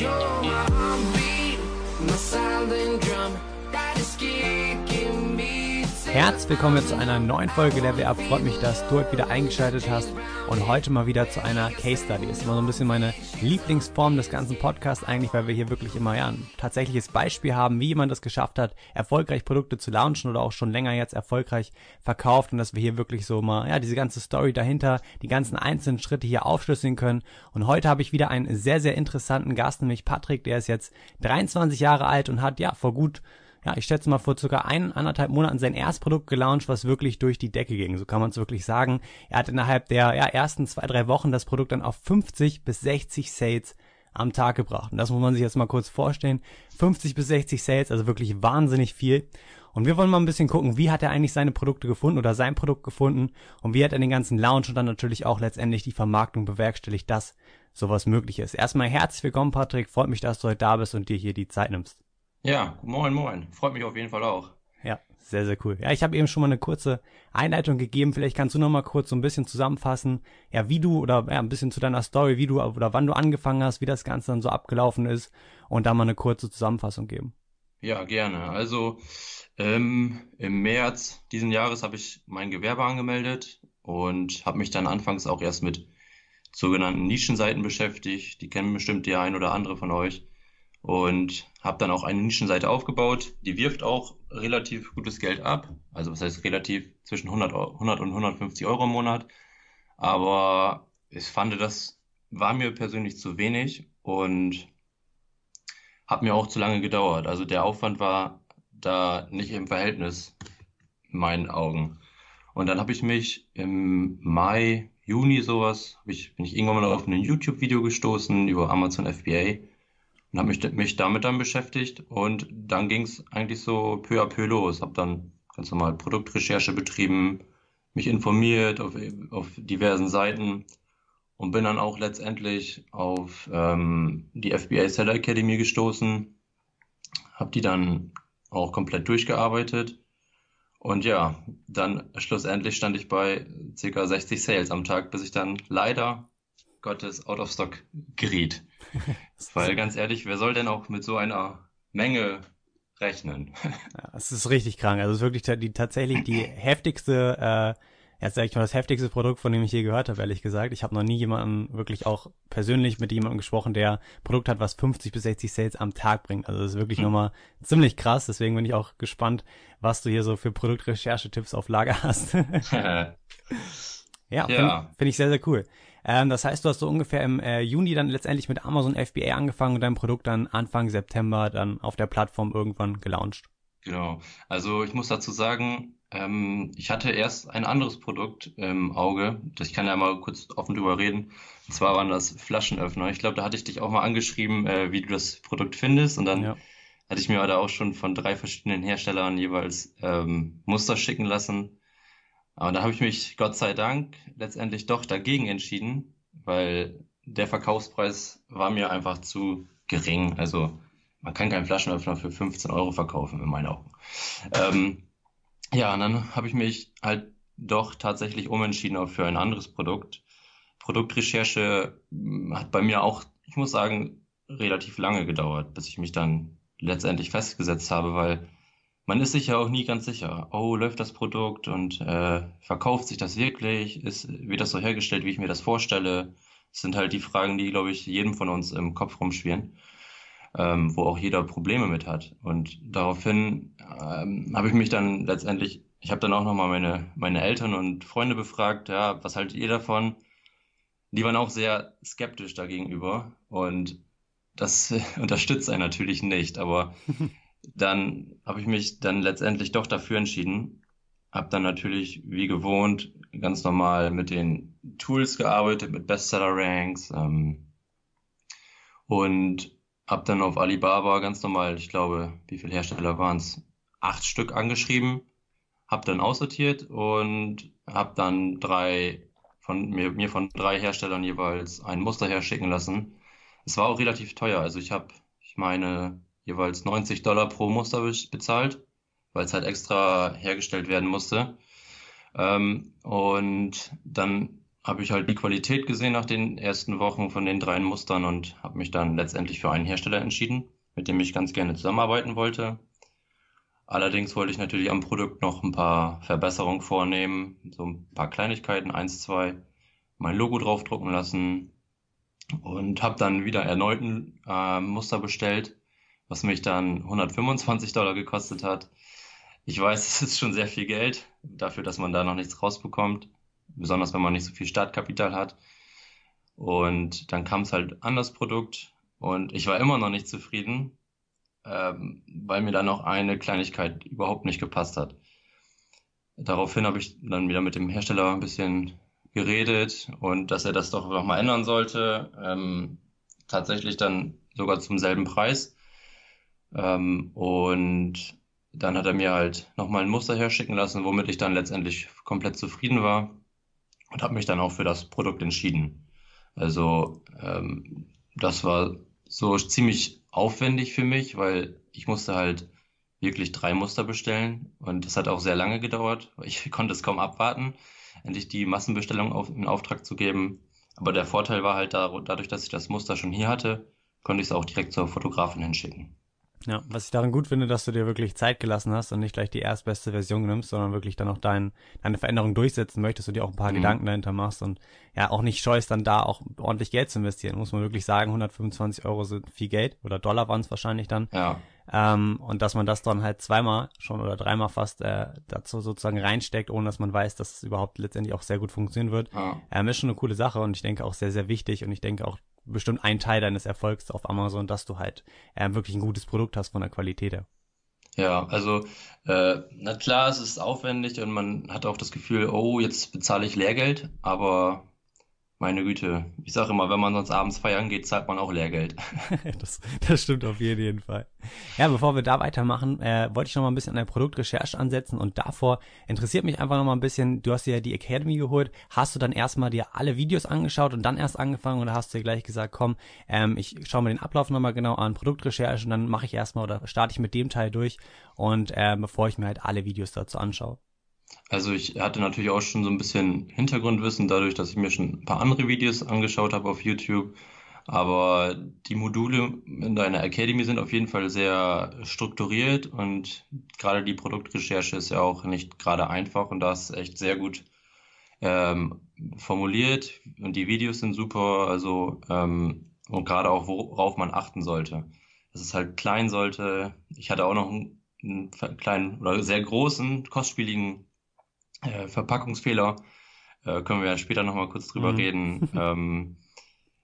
You're my heartbeat, my silent drum. That is me. Herzlich willkommen zu einer neuen Folge Level Up. Freut mich, dass du heute wieder eingeschaltet hast und heute mal wieder zu einer Case Study. Ist immer so ein bisschen meine Lieblingsform des ganzen Podcasts eigentlich, weil wir hier wirklich immer ja ein tatsächliches Beispiel haben, wie jemand das geschafft hat, erfolgreich Produkte zu launchen oder auch schon länger jetzt erfolgreich verkauft und dass wir hier wirklich so mal ja diese ganze Story dahinter, die ganzen einzelnen Schritte hier aufschlüsseln können. Und heute habe ich wieder einen sehr sehr interessanten Gast, nämlich Patrick, der ist jetzt 23 Jahre alt und hat ja vor gut ja, ich schätze mal vor circa ein, anderthalb Monaten sein Erstprodukt gelauncht, was wirklich durch die Decke ging. So kann man es wirklich sagen. Er hat innerhalb der ja, ersten zwei, drei Wochen das Produkt dann auf 50 bis 60 Sales am Tag gebracht. Und das muss man sich jetzt mal kurz vorstellen. 50 bis 60 Sales, also wirklich wahnsinnig viel. Und wir wollen mal ein bisschen gucken, wie hat er eigentlich seine Produkte gefunden oder sein Produkt gefunden und wie hat er den ganzen Launch und dann natürlich auch letztendlich die Vermarktung bewerkstelligt, dass sowas möglich ist. Erstmal herzlich willkommen, Patrick. Freut mich, dass du heute da bist und dir hier die Zeit nimmst. Ja, moin, moin. Freut mich auf jeden Fall auch. Ja, sehr, sehr cool. Ja, ich habe eben schon mal eine kurze Einleitung gegeben. Vielleicht kannst du noch mal kurz so ein bisschen zusammenfassen, ja, wie du oder ja, ein bisschen zu deiner Story, wie du oder wann du angefangen hast, wie das Ganze dann so abgelaufen ist und da mal eine kurze Zusammenfassung geben. Ja, gerne. Also ähm, im März diesen Jahres habe ich mein Gewerbe angemeldet und habe mich dann anfangs auch erst mit sogenannten Nischenseiten beschäftigt. Die kennen bestimmt die ein oder andere von euch und habe dann auch eine Nischenseite aufgebaut. Die wirft auch relativ gutes Geld ab. Also was heißt relativ zwischen 100, 100 und 150 Euro im Monat. Aber ich fand, das war mir persönlich zu wenig und hat mir auch zu lange gedauert. Also der Aufwand war da nicht im Verhältnis in meinen Augen. Und dann habe ich mich im Mai, Juni sowas, ich, bin ich irgendwann mal auf ein YouTube-Video gestoßen über Amazon FBA und habe mich, mich damit dann beschäftigt und dann ging es eigentlich so peu à peu los. Habe dann ganz normal Produktrecherche betrieben, mich informiert auf, auf diversen Seiten und bin dann auch letztendlich auf ähm, die FBA Seller Academy gestoßen, habe die dann auch komplett durchgearbeitet und ja, dann schlussendlich stand ich bei ca. 60 Sales am Tag, bis ich dann leider Gottes out of stock geriet. Weil ganz ehrlich, wer soll denn auch mit so einer Menge rechnen? ja, es ist richtig krank. Also es ist wirklich die, tatsächlich die heftigste, äh, jetzt sage ich mal das heftigste Produkt, von dem ich je gehört habe, ehrlich gesagt. Ich habe noch nie jemanden wirklich auch persönlich mit jemandem gesprochen, der Produkt hat, was 50 bis 60 Sales am Tag bringt. Also das ist wirklich hm. nochmal ziemlich krass. Deswegen bin ich auch gespannt, was du hier so für Produktrecherche-Tipps auf Lager hast. ja, ja. finde find ich sehr, sehr cool. Ähm, das heißt, du hast so ungefähr im äh, Juni dann letztendlich mit Amazon FBA angefangen und dein Produkt dann Anfang September dann auf der Plattform irgendwann gelauncht. Genau. Also ich muss dazu sagen, ähm, ich hatte erst ein anderes Produkt im Auge. Das, ich kann ja mal kurz offen drüber reden. Und zwar waren das Flaschenöffner. Ich glaube, da hatte ich dich auch mal angeschrieben, äh, wie du das Produkt findest. Und dann ja. hatte ich mir da auch schon von drei verschiedenen Herstellern jeweils ähm, Muster schicken lassen. Aber da habe ich mich Gott sei Dank letztendlich doch dagegen entschieden, weil der Verkaufspreis war mir einfach zu gering. Also man kann keinen Flaschenöffner für 15 Euro verkaufen, in meinen Augen. Ähm, ja, und dann habe ich mich halt doch tatsächlich umentschieden auch für ein anderes Produkt. Produktrecherche hm, hat bei mir auch, ich muss sagen, relativ lange gedauert, bis ich mich dann letztendlich festgesetzt habe, weil man ist sich ja auch nie ganz sicher. Oh, läuft das Produkt und äh, verkauft sich das wirklich? Ist, wird das so hergestellt, wie ich mir das vorstelle? Das sind halt die Fragen, die, glaube ich, jedem von uns im Kopf rumschwirren, ähm, wo auch jeder Probleme mit hat. Und daraufhin ähm, habe ich mich dann letztendlich, ich habe dann auch nochmal meine, meine Eltern und Freunde befragt, ja, was haltet ihr davon? Die waren auch sehr skeptisch dagegenüber und das unterstützt einen natürlich nicht, aber dann habe ich mich dann letztendlich doch dafür entschieden. Habe dann natürlich wie gewohnt ganz normal mit den Tools gearbeitet, mit Bestseller-Ranks ähm, und habe dann auf Alibaba ganz normal, ich glaube, wie viele Hersteller waren es? Acht Stück angeschrieben, habe dann aussortiert und habe dann drei von mir, mir von drei Herstellern jeweils ein Muster herschicken lassen. Es war auch relativ teuer, also ich habe, ich meine, jeweils 90 Dollar pro Muster bezahlt, weil es halt extra hergestellt werden musste. Ähm, und dann habe ich halt die Qualität gesehen nach den ersten Wochen von den drei Mustern und habe mich dann letztendlich für einen Hersteller entschieden, mit dem ich ganz gerne zusammenarbeiten wollte. Allerdings wollte ich natürlich am Produkt noch ein paar Verbesserungen vornehmen, so ein paar Kleinigkeiten, eins, zwei, mein Logo draufdrucken lassen und habe dann wieder erneut ein äh, Muster bestellt, was mich dann 125 Dollar gekostet hat. Ich weiß, es ist schon sehr viel Geld dafür, dass man da noch nichts rausbekommt, besonders wenn man nicht so viel Startkapital hat. Und dann kam es halt an das Produkt und ich war immer noch nicht zufrieden ähm, weil mir dann noch eine Kleinigkeit überhaupt nicht gepasst hat. Daraufhin habe ich dann wieder mit dem Hersteller ein bisschen geredet und dass er das doch nochmal ändern sollte. Ähm, tatsächlich dann sogar zum selben Preis. Ähm, und dann hat er mir halt nochmal ein Muster herschicken lassen, womit ich dann letztendlich komplett zufrieden war und habe mich dann auch für das Produkt entschieden. Also ähm, das war so ziemlich aufwendig für mich, weil ich musste halt wirklich drei Muster bestellen und das hat auch sehr lange gedauert. Ich konnte es kaum abwarten, endlich die Massenbestellung auf, in Auftrag zu geben. Aber der Vorteil war halt da, dadurch, dass ich das Muster schon hier hatte, konnte ich es auch direkt zur Fotografin hinschicken. Ja, was ich daran gut finde, dass du dir wirklich Zeit gelassen hast und nicht gleich die erstbeste Version nimmst, sondern wirklich dann auch dein, deine Veränderung durchsetzen möchtest und dir auch ein paar mhm. Gedanken dahinter machst und ja, auch nicht scheust, dann da auch ordentlich Geld zu investieren. Muss man wirklich sagen, 125 Euro sind viel Geld oder Dollar waren es wahrscheinlich dann. Ja. Ähm, und dass man das dann halt zweimal schon oder dreimal fast äh, dazu sozusagen reinsteckt, ohne dass man weiß, dass es überhaupt letztendlich auch sehr gut funktionieren wird, ja. ähm, ist schon eine coole Sache und ich denke auch sehr, sehr wichtig und ich denke auch bestimmt ein Teil deines Erfolgs auf Amazon, dass du halt äh, wirklich ein gutes Produkt hast von der Qualität her. Ja, also äh, na klar, es ist aufwendig und man hat auch das Gefühl, oh, jetzt bezahle ich Lehrgeld, aber meine Güte, ich sage immer, wenn man sonst abends feiern geht, zahlt man auch Lehrgeld. das, das stimmt auf jeden Fall. Ja, bevor wir da weitermachen, äh, wollte ich noch mal ein bisschen an der Produktrecherche ansetzen und davor interessiert mich einfach noch mal ein bisschen, du hast dir ja die Academy geholt, hast du dann erstmal dir alle Videos angeschaut und dann erst angefangen oder hast du dir gleich gesagt, komm, ähm, ich schaue mir den Ablauf noch mal genau an, Produktrecherche und dann mache ich erstmal oder starte ich mit dem Teil durch und äh, bevor ich mir halt alle Videos dazu anschaue. Also ich hatte natürlich auch schon so ein bisschen Hintergrundwissen dadurch, dass ich mir schon ein paar andere Videos angeschaut habe auf YouTube. Aber die Module in deiner Academy sind auf jeden Fall sehr strukturiert und gerade die Produktrecherche ist ja auch nicht gerade einfach und das ist echt sehr gut ähm, formuliert und die Videos sind super, also ähm, und gerade auch worauf man achten sollte. Dass es halt klein sollte. Ich hatte auch noch einen, einen kleinen oder sehr großen, kostspieligen äh, Verpackungsfehler, äh, können wir ja später nochmal kurz drüber mhm. reden. Ähm,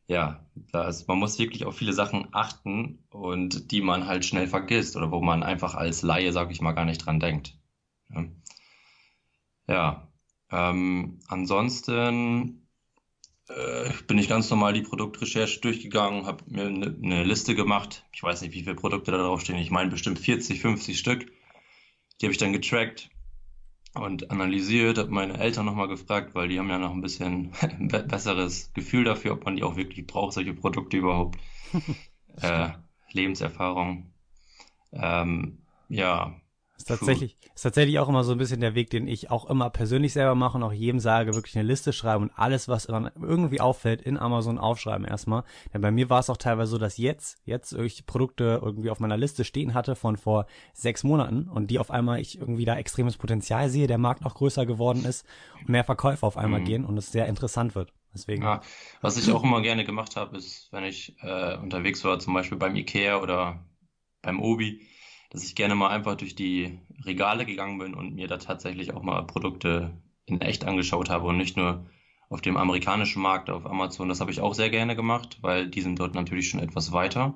ja, das, man muss wirklich auf viele Sachen achten und die man halt schnell vergisst oder wo man einfach als Laie, sag ich mal, gar nicht dran denkt. Ja, ja ähm, ansonsten äh, bin ich ganz normal die Produktrecherche durchgegangen, habe mir eine ne Liste gemacht. Ich weiß nicht, wie viele Produkte da drauf stehen. Ich meine bestimmt 40, 50 Stück. Die habe ich dann getrackt und analysiert, habe meine Eltern nochmal gefragt, weil die haben ja noch ein bisschen besseres Gefühl dafür, ob man die auch wirklich braucht, solche Produkte überhaupt. äh, Lebenserfahrung. Ähm, ja, ist tatsächlich, ist tatsächlich auch immer so ein bisschen der Weg, den ich auch immer persönlich selber mache und auch jedem sage, wirklich eine Liste schreiben und alles, was dann irgendwie auffällt, in Amazon aufschreiben erstmal. Denn bei mir war es auch teilweise so, dass jetzt, jetzt ich Produkte irgendwie auf meiner Liste stehen hatte von vor sechs Monaten und die auf einmal ich irgendwie da extremes Potenzial sehe, der Markt noch größer geworden ist und mehr Verkäufe auf einmal mhm. gehen und es sehr interessant wird. Deswegen. Ja, was ich auch immer gerne gemacht habe, ist, wenn ich äh, unterwegs war, zum Beispiel beim Ikea oder beim Obi, dass ich gerne mal einfach durch die Regale gegangen bin und mir da tatsächlich auch mal Produkte in echt angeschaut habe und nicht nur auf dem amerikanischen Markt auf Amazon. Das habe ich auch sehr gerne gemacht, weil die sind dort natürlich schon etwas weiter.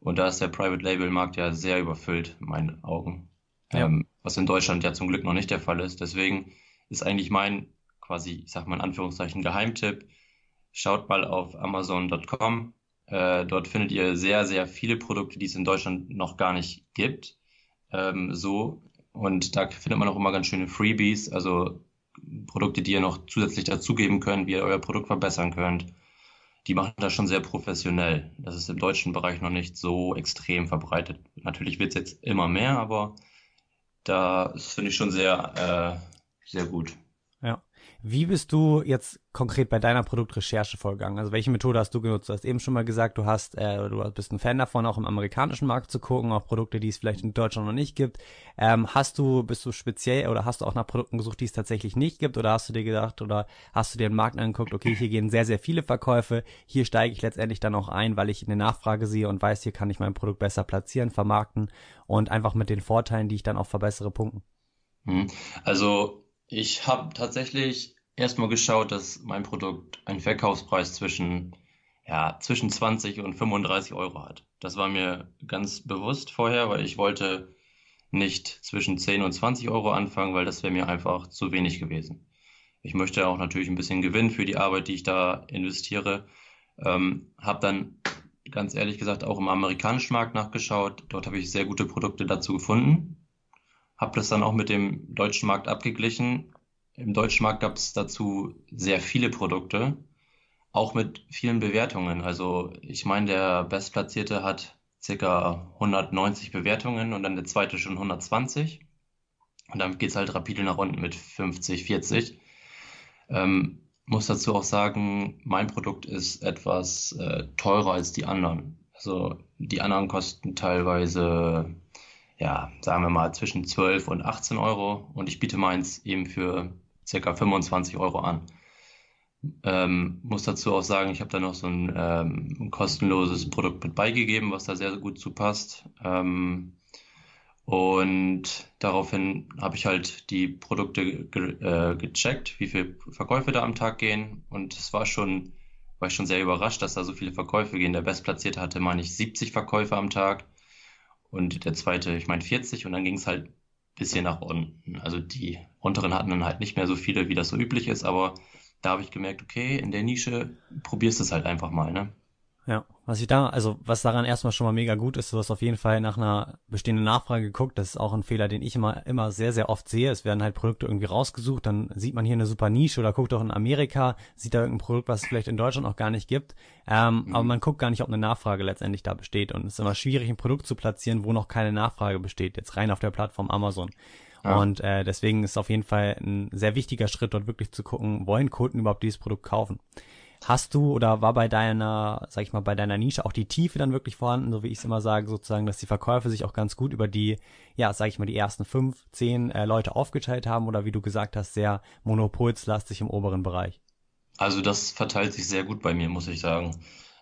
Und da ist der Private Label Markt ja sehr überfüllt, in meinen Augen. Ja. Ähm, was in Deutschland ja zum Glück noch nicht der Fall ist. Deswegen ist eigentlich mein quasi, ich sag mal in Anführungszeichen, Geheimtipp. Schaut mal auf Amazon.com, äh, dort findet ihr sehr, sehr viele Produkte, die es in Deutschland noch gar nicht gibt. Ähm, so. Und da findet man auch immer ganz schöne Freebies, also Produkte, die ihr noch zusätzlich dazugeben könnt, wie ihr euer Produkt verbessern könnt. Die machen das schon sehr professionell. Das ist im deutschen Bereich noch nicht so extrem verbreitet. Natürlich wird es jetzt immer mehr, aber da finde ich schon sehr, äh, sehr gut. Wie bist du jetzt konkret bei deiner Produktrecherche vorgegangen? Also welche Methode hast du genutzt? Du hast eben schon mal gesagt, du hast, äh, du bist ein Fan davon, auch im amerikanischen Markt zu gucken, auf Produkte, die es vielleicht in Deutschland noch nicht gibt. Ähm, hast du, bist du speziell oder hast du auch nach Produkten gesucht, die es tatsächlich nicht gibt? Oder hast du dir gedacht oder hast du dir den Markt angeguckt, okay, hier gehen sehr, sehr viele Verkäufe, hier steige ich letztendlich dann auch ein, weil ich eine Nachfrage sehe und weiß, hier kann ich mein Produkt besser platzieren, vermarkten und einfach mit den Vorteilen, die ich dann auch verbessere, punkten? Hm. Also ich habe tatsächlich erstmal geschaut, dass mein Produkt einen Verkaufspreis zwischen, ja, zwischen 20 und 35 Euro hat. Das war mir ganz bewusst vorher, weil ich wollte nicht zwischen 10 und 20 Euro anfangen, weil das wäre mir einfach zu wenig gewesen. Ich möchte auch natürlich ein bisschen Gewinn für die Arbeit, die ich da investiere. Ähm, habe dann ganz ehrlich gesagt auch im amerikanischen Markt nachgeschaut. Dort habe ich sehr gute Produkte dazu gefunden habe das dann auch mit dem deutschen Markt abgeglichen. Im deutschen Markt gab es dazu sehr viele Produkte, auch mit vielen Bewertungen. Also ich meine, der Bestplatzierte hat circa 190 Bewertungen und dann der zweite schon 120. Und dann geht es halt rapide nach unten mit 50, 40. Ähm, muss dazu auch sagen, mein Produkt ist etwas äh, teurer als die anderen. Also die anderen kosten teilweise ja, sagen wir mal zwischen 12 und 18 Euro und ich biete meins eben für circa 25 Euro an. Ähm, muss dazu auch sagen, ich habe da noch so ein, ähm, ein, kostenloses Produkt mit beigegeben, was da sehr gut zu passt. Ähm, und daraufhin habe ich halt die Produkte ge äh, gecheckt, wie viele Verkäufe da am Tag gehen. Und es war schon, war ich schon sehr überrascht, dass da so viele Verkäufe gehen. Der Bestplatzierte hatte, meine ich, 70 Verkäufe am Tag und der zweite, ich meine 40 und dann ging es halt ein bisschen nach unten. Also die unteren hatten dann halt nicht mehr so viele, wie das so üblich ist, aber da habe ich gemerkt, okay, in der Nische probierst du es halt einfach mal, ne? Ja, was ich da, also was daran erstmal schon mal mega gut ist, du hast auf jeden Fall nach einer bestehenden Nachfrage geguckt. Das ist auch ein Fehler, den ich immer, immer sehr, sehr oft sehe. Es werden halt Produkte irgendwie rausgesucht, dann sieht man hier eine super Nische oder guckt auch in Amerika, sieht da irgendein Produkt, was es vielleicht in Deutschland auch gar nicht gibt. Ähm, mhm. Aber man guckt gar nicht, ob eine Nachfrage letztendlich da besteht. Und es ist immer schwierig, ein Produkt zu platzieren, wo noch keine Nachfrage besteht. Jetzt rein auf der Plattform Amazon. Ja. Und äh, deswegen ist auf jeden Fall ein sehr wichtiger Schritt, dort wirklich zu gucken, wollen Kunden überhaupt dieses Produkt kaufen. Hast du oder war bei deiner, sag ich mal, bei deiner Nische auch die Tiefe dann wirklich vorhanden, so wie ich es immer sage, sozusagen, dass die Verkäufe sich auch ganz gut über die, ja, sag ich mal, die ersten fünf, zehn äh, Leute aufgeteilt haben oder wie du gesagt hast, sehr monopolslastig im oberen Bereich? Also das verteilt sich sehr gut bei mir, muss ich sagen.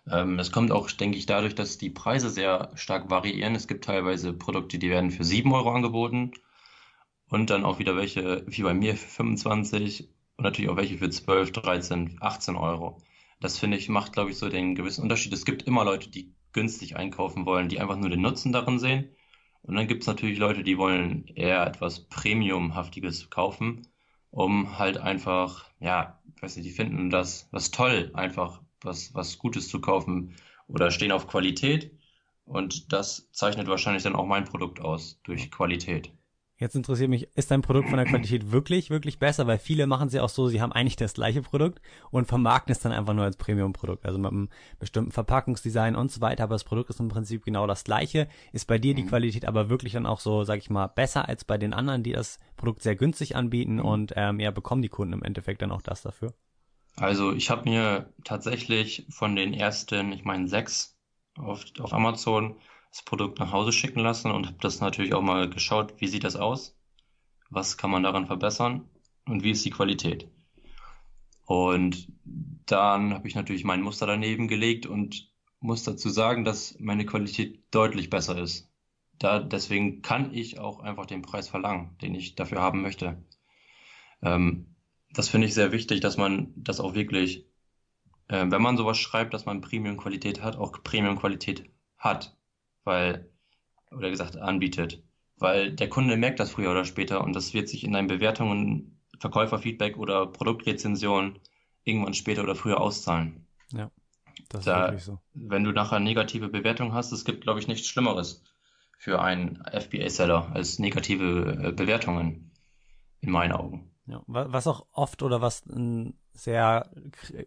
Ähm, es kommt auch, denke ich, dadurch, dass die Preise sehr stark variieren. Es gibt teilweise Produkte, die werden für sieben Euro angeboten und dann auch wieder welche, wie bei mir, für 25 und natürlich auch welche für 12, 13, 18 Euro. Das finde ich macht, glaube ich, so den gewissen Unterschied. Es gibt immer Leute, die günstig einkaufen wollen, die einfach nur den Nutzen darin sehen. Und dann gibt es natürlich Leute, die wollen eher etwas Premiumhaftiges kaufen, um halt einfach, ja, weiß nicht, die finden das was toll, einfach was, was Gutes zu kaufen oder stehen auf Qualität. Und das zeichnet wahrscheinlich dann auch mein Produkt aus, durch Qualität. Jetzt interessiert mich, ist dein Produkt von der Qualität wirklich, wirklich besser? Weil viele machen es ja auch so, sie haben eigentlich das gleiche Produkt und vermarkten es dann einfach nur als Premium-Produkt. Also mit einem bestimmten Verpackungsdesign und so weiter. Aber das Produkt ist im Prinzip genau das gleiche. Ist bei dir die mhm. Qualität aber wirklich dann auch so, sag ich mal, besser als bei den anderen, die das Produkt sehr günstig anbieten mhm. und ähm, ja, bekommen die Kunden im Endeffekt dann auch das dafür? Also ich habe mir tatsächlich von den ersten, ich meine sechs auf, auf Amazon das Produkt nach Hause schicken lassen und habe das natürlich auch mal geschaut, wie sieht das aus, was kann man daran verbessern und wie ist die Qualität. Und dann habe ich natürlich mein Muster daneben gelegt und muss dazu sagen, dass meine Qualität deutlich besser ist. Da, deswegen kann ich auch einfach den Preis verlangen, den ich dafür haben möchte. Ähm, das finde ich sehr wichtig, dass man das auch wirklich, äh, wenn man sowas schreibt, dass man Premium-Qualität hat, auch Premium-Qualität hat weil, oder gesagt, anbietet. Weil der Kunde merkt das früher oder später und das wird sich in deinen Bewertungen, Verkäuferfeedback oder Produktrezension irgendwann später oder früher auszahlen. Ja, das da, ist wirklich so. Wenn du nachher negative Bewertungen hast, es gibt, glaube ich, nichts Schlimmeres für einen FBA-Seller als negative äh, Bewertungen, in meinen Augen. Ja, was auch oft oder was ein sehr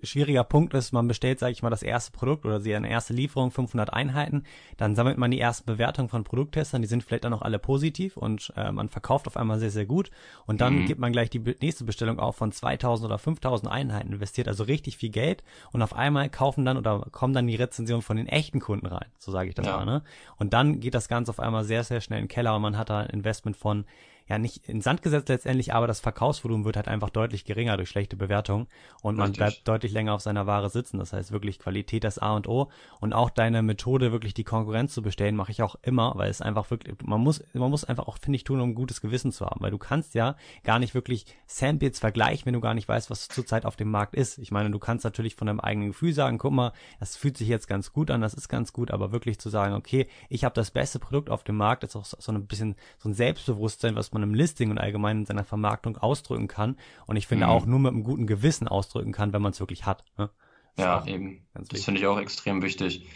schwieriger Punkt ist, man bestellt, sage ich mal, das erste Produkt oder sie eine erste Lieferung, 500 Einheiten, dann sammelt man die ersten Bewertungen von Produkttestern, die sind vielleicht dann auch alle positiv und äh, man verkauft auf einmal sehr, sehr gut und dann mhm. gibt man gleich die nächste Bestellung auf von 2000 oder 5000 Einheiten, investiert also richtig viel Geld und auf einmal kaufen dann oder kommen dann die Rezensionen von den echten Kunden rein, so sage ich das ja. mal, ne? Und dann geht das Ganze auf einmal sehr, sehr schnell in den Keller und man hat da ein Investment von ja nicht in Sand gesetzt letztendlich, aber das Verkaufsvolumen wird halt einfach deutlich geringer durch schlechte Bewertungen und man Richtig. bleibt deutlich länger auf seiner Ware sitzen. Das heißt wirklich Qualität das A und O und auch deine Methode wirklich die Konkurrenz zu bestellen mache ich auch immer, weil es einfach wirklich man muss man muss einfach auch finde ich tun, um ein gutes Gewissen zu haben, weil du kannst ja gar nicht wirklich Samples vergleichen, wenn du gar nicht weißt, was zurzeit auf dem Markt ist. Ich meine, du kannst natürlich von deinem eigenen Gefühl sagen, guck mal, das fühlt sich jetzt ganz gut an, das ist ganz gut, aber wirklich zu sagen, okay, ich habe das beste Produkt auf dem Markt, ist auch so ein bisschen so ein Selbstbewusstsein, was man im Listing und allgemein in seiner Vermarktung ausdrücken kann. Und ich finde mhm. auch nur mit einem guten Gewissen ausdrücken kann, wenn man es wirklich hat. Ne? Ja, eben. Das finde ich auch extrem wichtig.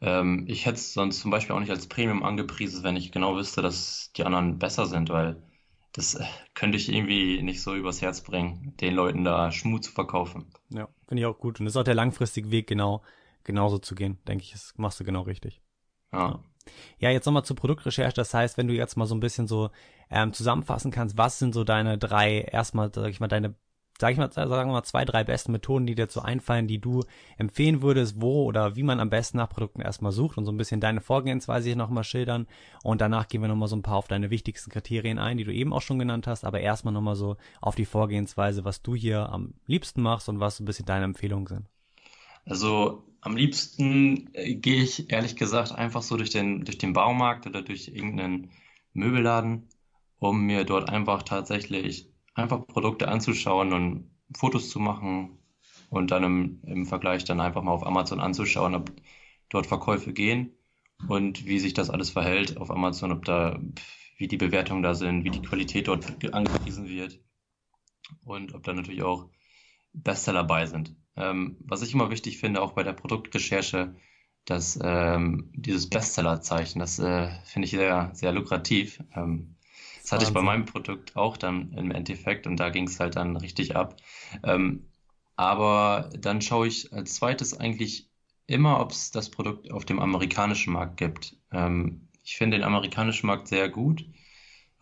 Ähm, ich hätte es sonst zum Beispiel auch nicht als Premium angepriesen, wenn ich genau wüsste, dass die anderen besser sind, weil das äh, könnte ich irgendwie nicht so übers Herz bringen, den Leuten da Schmut zu verkaufen. Ja, finde ich auch gut. Und das ist auch der langfristige Weg, genau, genauso zu gehen, denke ich, das machst du genau richtig. Ja. ja. Ja, jetzt nochmal zur Produktrecherche. Das heißt, wenn du jetzt mal so ein bisschen so ähm, zusammenfassen kannst, was sind so deine drei, erstmal, sag ich mal, deine, sag ich mal, sagen wir mal, zwei, drei besten Methoden, die dir so einfallen, die du empfehlen würdest, wo oder wie man am besten nach Produkten erstmal sucht und so ein bisschen deine Vorgehensweise hier nochmal schildern. Und danach gehen wir nochmal so ein paar auf deine wichtigsten Kriterien ein, die du eben auch schon genannt hast, aber erstmal nochmal so auf die Vorgehensweise, was du hier am liebsten machst und was so ein bisschen deine Empfehlungen sind. Also am liebsten äh, gehe ich ehrlich gesagt einfach so durch den, durch den Baumarkt oder durch irgendeinen Möbelladen, um mir dort einfach tatsächlich einfach Produkte anzuschauen und Fotos zu machen und dann im, im Vergleich dann einfach mal auf Amazon anzuschauen, ob dort Verkäufe gehen und wie sich das alles verhält auf Amazon, ob da, wie die Bewertungen da sind, wie die Qualität dort angepriesen wird und ob da natürlich auch Bestseller dabei sind. Ähm, was ich immer wichtig finde, auch bei der Produktrecherche, dass ähm, dieses Bestsellerzeichen, das äh, finde ich sehr, sehr lukrativ. Ähm, das hatte ich bei meinem Produkt auch dann im Endeffekt und da ging es halt dann richtig ab. Ähm, aber dann schaue ich als zweites eigentlich immer, ob es das Produkt auf dem amerikanischen Markt gibt. Ähm, ich finde den amerikanischen Markt sehr gut,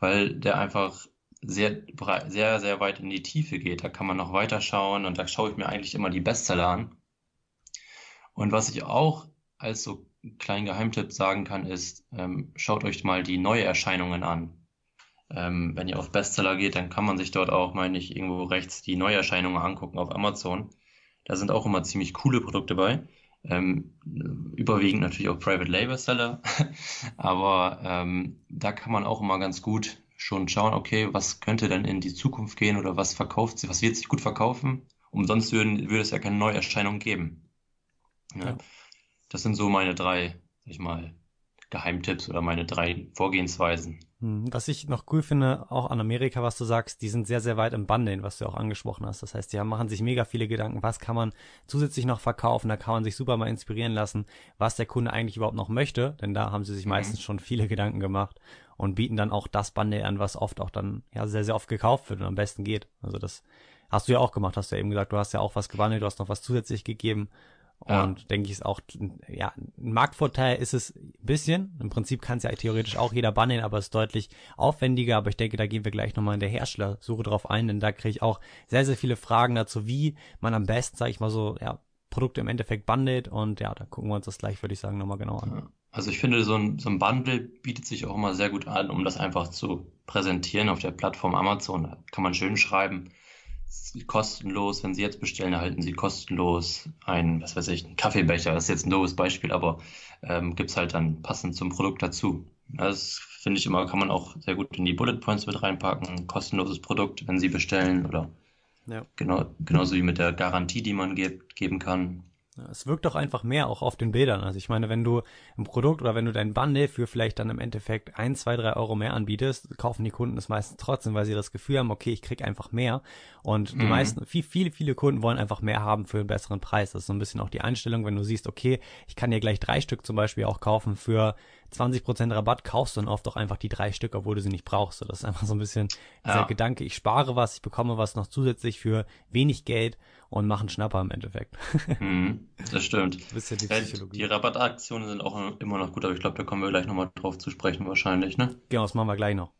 weil der einfach sehr, sehr, sehr weit in die Tiefe geht. Da kann man noch weiter schauen und da schaue ich mir eigentlich immer die Bestseller an. Und was ich auch als so kleinen Geheimtipp sagen kann, ist, ähm, schaut euch mal die Neuerscheinungen an. Ähm, wenn ihr auf Bestseller geht, dann kann man sich dort auch, meine ich, irgendwo rechts die Neuerscheinungen angucken auf Amazon. Da sind auch immer ziemlich coole Produkte bei. Ähm, überwiegend natürlich auch Private Label Seller, aber ähm, da kann man auch immer ganz gut schon schauen, okay, was könnte denn in die Zukunft gehen oder was verkauft sich, was wird sich gut verkaufen? Umsonst würden, würde es ja keine Neuerscheinung geben. Ja. Ja. Das sind so meine drei, sag ich mal, Geheimtipps oder meine drei Vorgehensweisen. Hm, was ich noch cool finde, auch an Amerika, was du sagst, die sind sehr, sehr weit im Bundeln, was du auch angesprochen hast. Das heißt, die machen sich mega viele Gedanken, was kann man zusätzlich noch verkaufen, da kann man sich super mal inspirieren lassen, was der Kunde eigentlich überhaupt noch möchte, denn da haben sie sich mhm. meistens schon viele Gedanken gemacht und bieten dann auch das Bundle an, was oft auch dann ja sehr, sehr oft gekauft wird und am besten geht. Also das hast du ja auch gemacht, hast du ja eben gesagt, du hast ja auch was gewandelt, du hast noch was zusätzlich gegeben und ja. denke ich, ist auch, ja, ein Marktvorteil ist es ein bisschen. Im Prinzip kann es ja theoretisch auch jeder bannen, aber es ist deutlich aufwendiger. Aber ich denke, da gehen wir gleich nochmal in der Herstellersuche drauf ein, denn da kriege ich auch sehr, sehr viele Fragen dazu, wie man am besten, sage ich mal so, ja, Produkte im Endeffekt bundelt. Und ja, da gucken wir uns das gleich, würde ich sagen, nochmal genau an. Also ich finde, so ein, so ein Bundle bietet sich auch immer sehr gut an, um das einfach zu präsentieren auf der Plattform Amazon. Da kann man schön schreiben kostenlos, wenn Sie jetzt bestellen, erhalten Sie kostenlos einen, was weiß ich, einen Kaffeebecher. Das ist jetzt ein doofes Beispiel, aber ähm, gibt es halt dann passend zum Produkt dazu. Das finde ich immer, kann man auch sehr gut in die Bullet Points mit reinpacken. Ein kostenloses Produkt, wenn Sie bestellen oder ja. genau, genauso wie mit der Garantie, die man gibt, geben kann. Es wirkt doch einfach mehr auch auf den Bildern. Also ich meine, wenn du ein Produkt oder wenn du dein Bundle für vielleicht dann im Endeffekt ein, zwei, drei Euro mehr anbietest, kaufen die Kunden es meistens trotzdem, weil sie das Gefühl haben, okay, ich krieg einfach mehr. Und die mhm. meisten, viel, viele, viele Kunden wollen einfach mehr haben für einen besseren Preis. Das ist so ein bisschen auch die Einstellung, wenn du siehst, okay, ich kann dir gleich drei Stück zum Beispiel auch kaufen für 20% Rabatt kaufst du dann oft auch einfach die drei Stück, obwohl du sie nicht brauchst. So, das ist einfach so ein bisschen dieser ja. Gedanke, ich spare was, ich bekomme was noch zusätzlich für wenig Geld und mache einen Schnapper im Endeffekt. Mhm, das stimmt. Ja die, Psychologie. die Rabattaktionen sind auch immer noch gut, aber ich glaube, da kommen wir gleich nochmal drauf zu sprechen wahrscheinlich, ne? Genau, das machen wir gleich noch.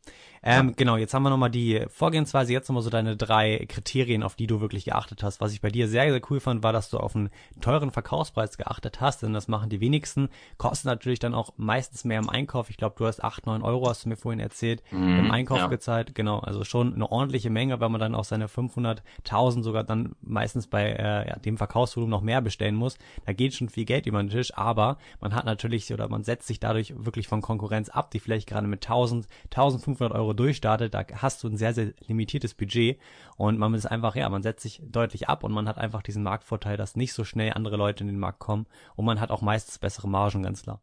Ähm, ja. Genau, jetzt haben wir nochmal die Vorgehensweise, jetzt nochmal so deine drei Kriterien, auf die du wirklich geachtet hast. Was ich bei dir sehr, sehr cool fand, war, dass du auf einen teuren Verkaufspreis geachtet hast, denn das machen die wenigsten. Kostet natürlich dann auch meistens mehr im Einkauf. Ich glaube, du hast acht, neun Euro, hast du mir vorhin erzählt, mhm, im Einkauf ja. gezahlt. Genau, also schon eine ordentliche Menge, weil man dann auch seine 500.000 sogar dann meistens bei äh, ja, dem Verkaufsvolumen noch mehr bestellen muss. Da geht schon viel Geld über den Tisch, aber man hat natürlich oder man setzt sich dadurch wirklich von Konkurrenz ab, die vielleicht gerade mit 1000, 1500 Euro Euro durchstartet, da hast du ein sehr, sehr limitiertes Budget und man ist einfach, ja, man setzt sich deutlich ab und man hat einfach diesen Marktvorteil, dass nicht so schnell andere Leute in den Markt kommen und man hat auch meistens bessere Margen, ganz klar.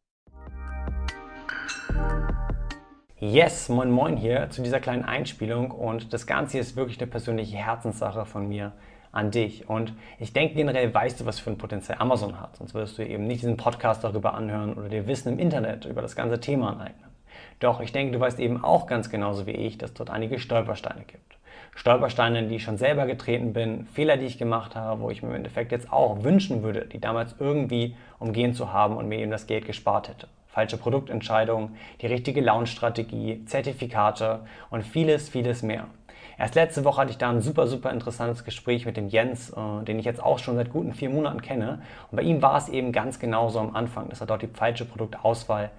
Yes, moin moin hier zu dieser kleinen Einspielung und das Ganze ist wirklich eine persönliche Herzenssache von mir an dich. Und ich denke generell weißt du, was für ein Potenzial Amazon hat. Sonst würdest du eben nicht diesen Podcast darüber anhören oder dir Wissen im Internet über das ganze Thema aneignen. Doch ich denke, du weißt eben auch ganz genauso wie ich, dass dort einige Stolpersteine gibt. Stolpersteine, in die ich schon selber getreten bin, Fehler, die ich gemacht habe, wo ich mir im Endeffekt jetzt auch wünschen würde, die damals irgendwie umgehen zu haben und mir eben das Geld gespart hätte. Falsche Produktentscheidungen, die richtige Launch-Strategie, Zertifikate und vieles, vieles mehr. Erst letzte Woche hatte ich da ein super, super interessantes Gespräch mit dem Jens, äh, den ich jetzt auch schon seit guten vier Monaten kenne. Und bei ihm war es eben ganz genauso am Anfang, dass er dort die falsche Produktauswahl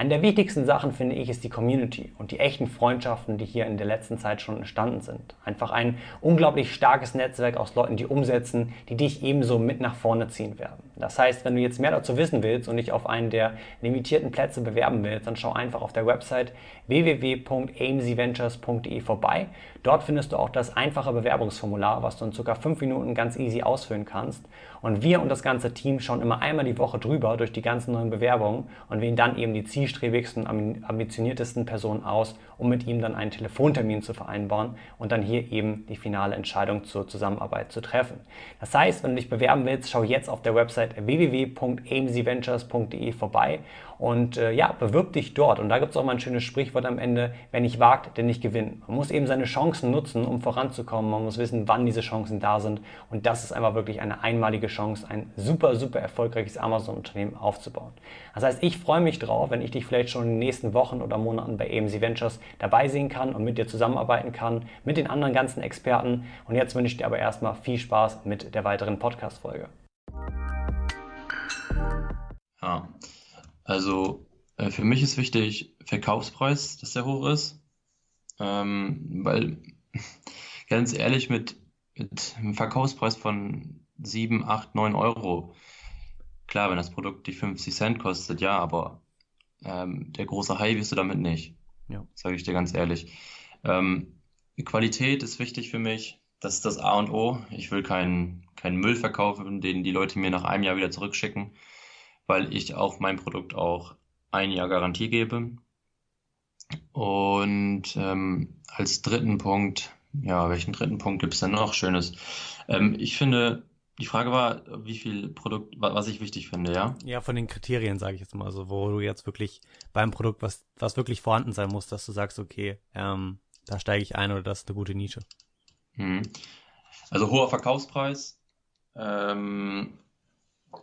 eine der wichtigsten Sachen, finde ich, ist die Community und die echten Freundschaften, die hier in der letzten Zeit schon entstanden sind. Einfach ein unglaublich starkes Netzwerk aus Leuten, die umsetzen, die dich ebenso mit nach vorne ziehen werden. Das heißt, wenn du jetzt mehr dazu wissen willst und dich auf einen der limitierten Plätze bewerben willst, dann schau einfach auf der Website www.amcventures.de vorbei. Dort findest du auch das einfache Bewerbungsformular, was du in ca. 5 Minuten ganz easy ausfüllen kannst. Und wir und das ganze Team schauen immer einmal die Woche drüber durch die ganzen neuen Bewerbungen und wählen dann eben die zielstrebigsten, ambitioniertesten Personen aus, um mit ihm dann einen Telefontermin zu vereinbaren und dann hier eben die finale Entscheidung zur Zusammenarbeit zu treffen. Das heißt, wenn du dich bewerben willst, schau jetzt auf der Website www.amcventures.de vorbei und äh, ja, bewirb dich dort. Und da gibt es auch mal ein schönes Sprichwort am Ende, wer nicht wagt, der nicht gewinnt. Man muss eben seine Chancen nutzen, um voranzukommen. Man muss wissen, wann diese Chancen da sind. Und das ist einfach wirklich eine einmalige Chance, ein super, super erfolgreiches Amazon-Unternehmen aufzubauen. Das heißt, ich freue mich drauf, wenn ich dich vielleicht schon in den nächsten Wochen oder Monaten bei AMC Ventures dabei sehen kann und mit dir zusammenarbeiten kann, mit den anderen ganzen Experten. Und jetzt wünsche ich dir aber erstmal viel Spaß mit der weiteren Podcast-Folge. Ja, also äh, für mich ist wichtig Verkaufspreis, dass der hoch ist, ähm, weil ganz ehrlich mit, mit einem Verkaufspreis von 7, 8, 9 Euro, klar, wenn das Produkt die 50 Cent kostet, ja, aber ähm, der große High wirst du damit nicht, ja. sage ich dir ganz ehrlich. Ähm, Qualität ist wichtig für mich, das ist das A und O. Ich will keinen keinen Müll verkaufen, den die Leute mir nach einem Jahr wieder zurückschicken weil ich auf mein Produkt auch ein Jahr Garantie gebe. Und ähm, als dritten Punkt Ja, welchen dritten Punkt gibt es denn noch Schönes? Ähm, ich finde, die Frage war, wie viel Produkt, was ich wichtig finde, ja? Ja, von den Kriterien sage ich jetzt mal, also wo du jetzt wirklich beim Produkt, was, was wirklich vorhanden sein muss, dass du sagst, okay, ähm, da steige ich ein oder das ist eine gute Nische. Hm. Also hoher Verkaufspreis, ähm,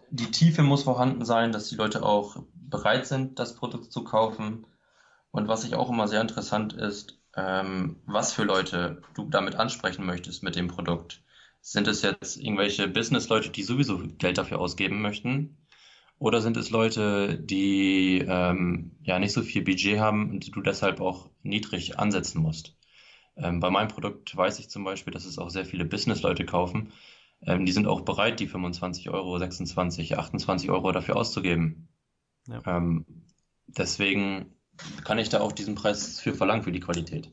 die Tiefe muss vorhanden sein, dass die Leute auch bereit sind, das Produkt zu kaufen. Und was ich auch immer sehr interessant ist, ähm, was für Leute du damit ansprechen möchtest mit dem Produkt. Sind es jetzt irgendwelche Business-Leute, die sowieso Geld dafür ausgeben möchten? Oder sind es Leute, die ähm, ja nicht so viel Budget haben und du deshalb auch niedrig ansetzen musst? Ähm, bei meinem Produkt weiß ich zum Beispiel, dass es auch sehr viele Business-Leute kaufen. Ähm, die sind auch bereit, die 25 Euro, 26, 28 Euro dafür auszugeben. Ja. Ähm, deswegen kann ich da auch diesen Preis für verlangen, für die Qualität.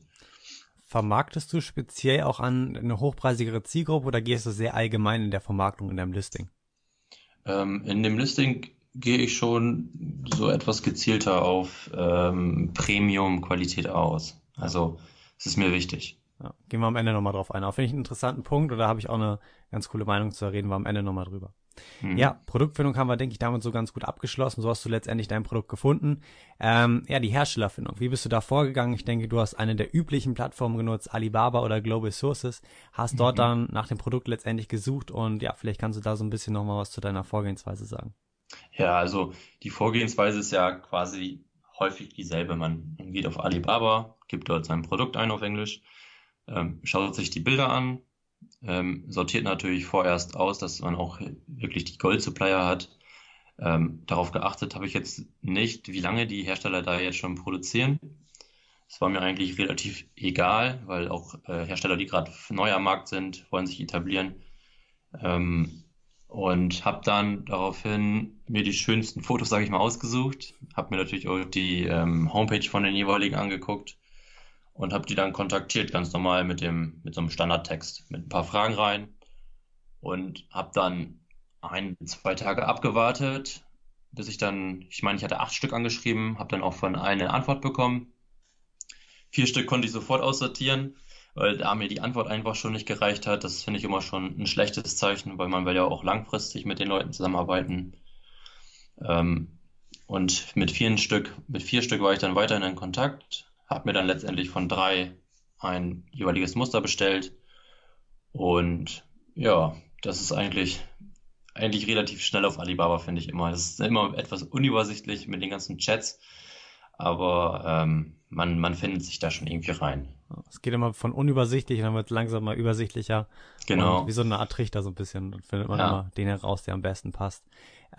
Vermarktest du speziell auch an eine hochpreisigere Zielgruppe oder gehst du sehr allgemein in der Vermarktung in deinem Listing? Ähm, in dem Listing gehe ich schon so etwas gezielter auf ähm, Premium-Qualität aus. Also es ist mir wichtig. Ja, gehen wir am Ende nochmal drauf ein. Auch finde ich einen interessanten Punkt oder habe ich auch eine ganz coole Meinung zu reden wir am Ende nochmal drüber. Mhm. Ja, Produktfindung haben wir, denke ich, damit so ganz gut abgeschlossen. So hast du letztendlich dein Produkt gefunden. Ähm, ja, die Herstellerfindung. Wie bist du da vorgegangen? Ich denke, du hast eine der üblichen Plattformen genutzt, Alibaba oder Global Sources, hast dort mhm. dann nach dem Produkt letztendlich gesucht und ja, vielleicht kannst du da so ein bisschen nochmal was zu deiner Vorgehensweise sagen. Ja, also die Vorgehensweise ist ja quasi häufig dieselbe. Man geht auf Alibaba, gibt dort sein Produkt ein auf Englisch, ähm, schaut sich die Bilder an, ähm, sortiert natürlich vorerst aus, dass man auch wirklich die Gold-Supplier hat. Ähm, darauf geachtet habe ich jetzt nicht, wie lange die Hersteller da jetzt schon produzieren. Das war mir eigentlich relativ egal, weil auch äh, Hersteller, die gerade neu am Markt sind, wollen sich etablieren. Ähm, und habe dann daraufhin mir die schönsten Fotos, sage ich mal, ausgesucht. Habe mir natürlich auch die ähm, Homepage von den jeweiligen angeguckt und habe die dann kontaktiert, ganz normal mit dem mit so einem Standardtext, mit ein paar Fragen rein und habe dann ein, zwei Tage abgewartet, bis ich dann, ich meine, ich hatte acht Stück angeschrieben, habe dann auch von eine Antwort bekommen. Vier Stück konnte ich sofort aussortieren, weil da mir die Antwort einfach schon nicht gereicht hat. Das finde ich immer schon ein schlechtes Zeichen, weil man will ja auch langfristig mit den Leuten zusammenarbeiten. Ähm, und mit vier Stück, mit vier Stück war ich dann weiterhin in Kontakt, habe mir dann letztendlich von drei ein jeweiliges Muster bestellt. Und ja, das ist eigentlich, eigentlich relativ schnell auf Alibaba, finde ich immer. Das ist immer etwas unübersichtlich mit den ganzen Chats, aber ähm, man, man findet sich da schon irgendwie rein. Es geht immer von unübersichtlich, dann wird es langsam mal übersichtlicher. Genau. Und wie so eine Art Trichter so ein bisschen. Dann findet man ja. immer den heraus, der am besten passt.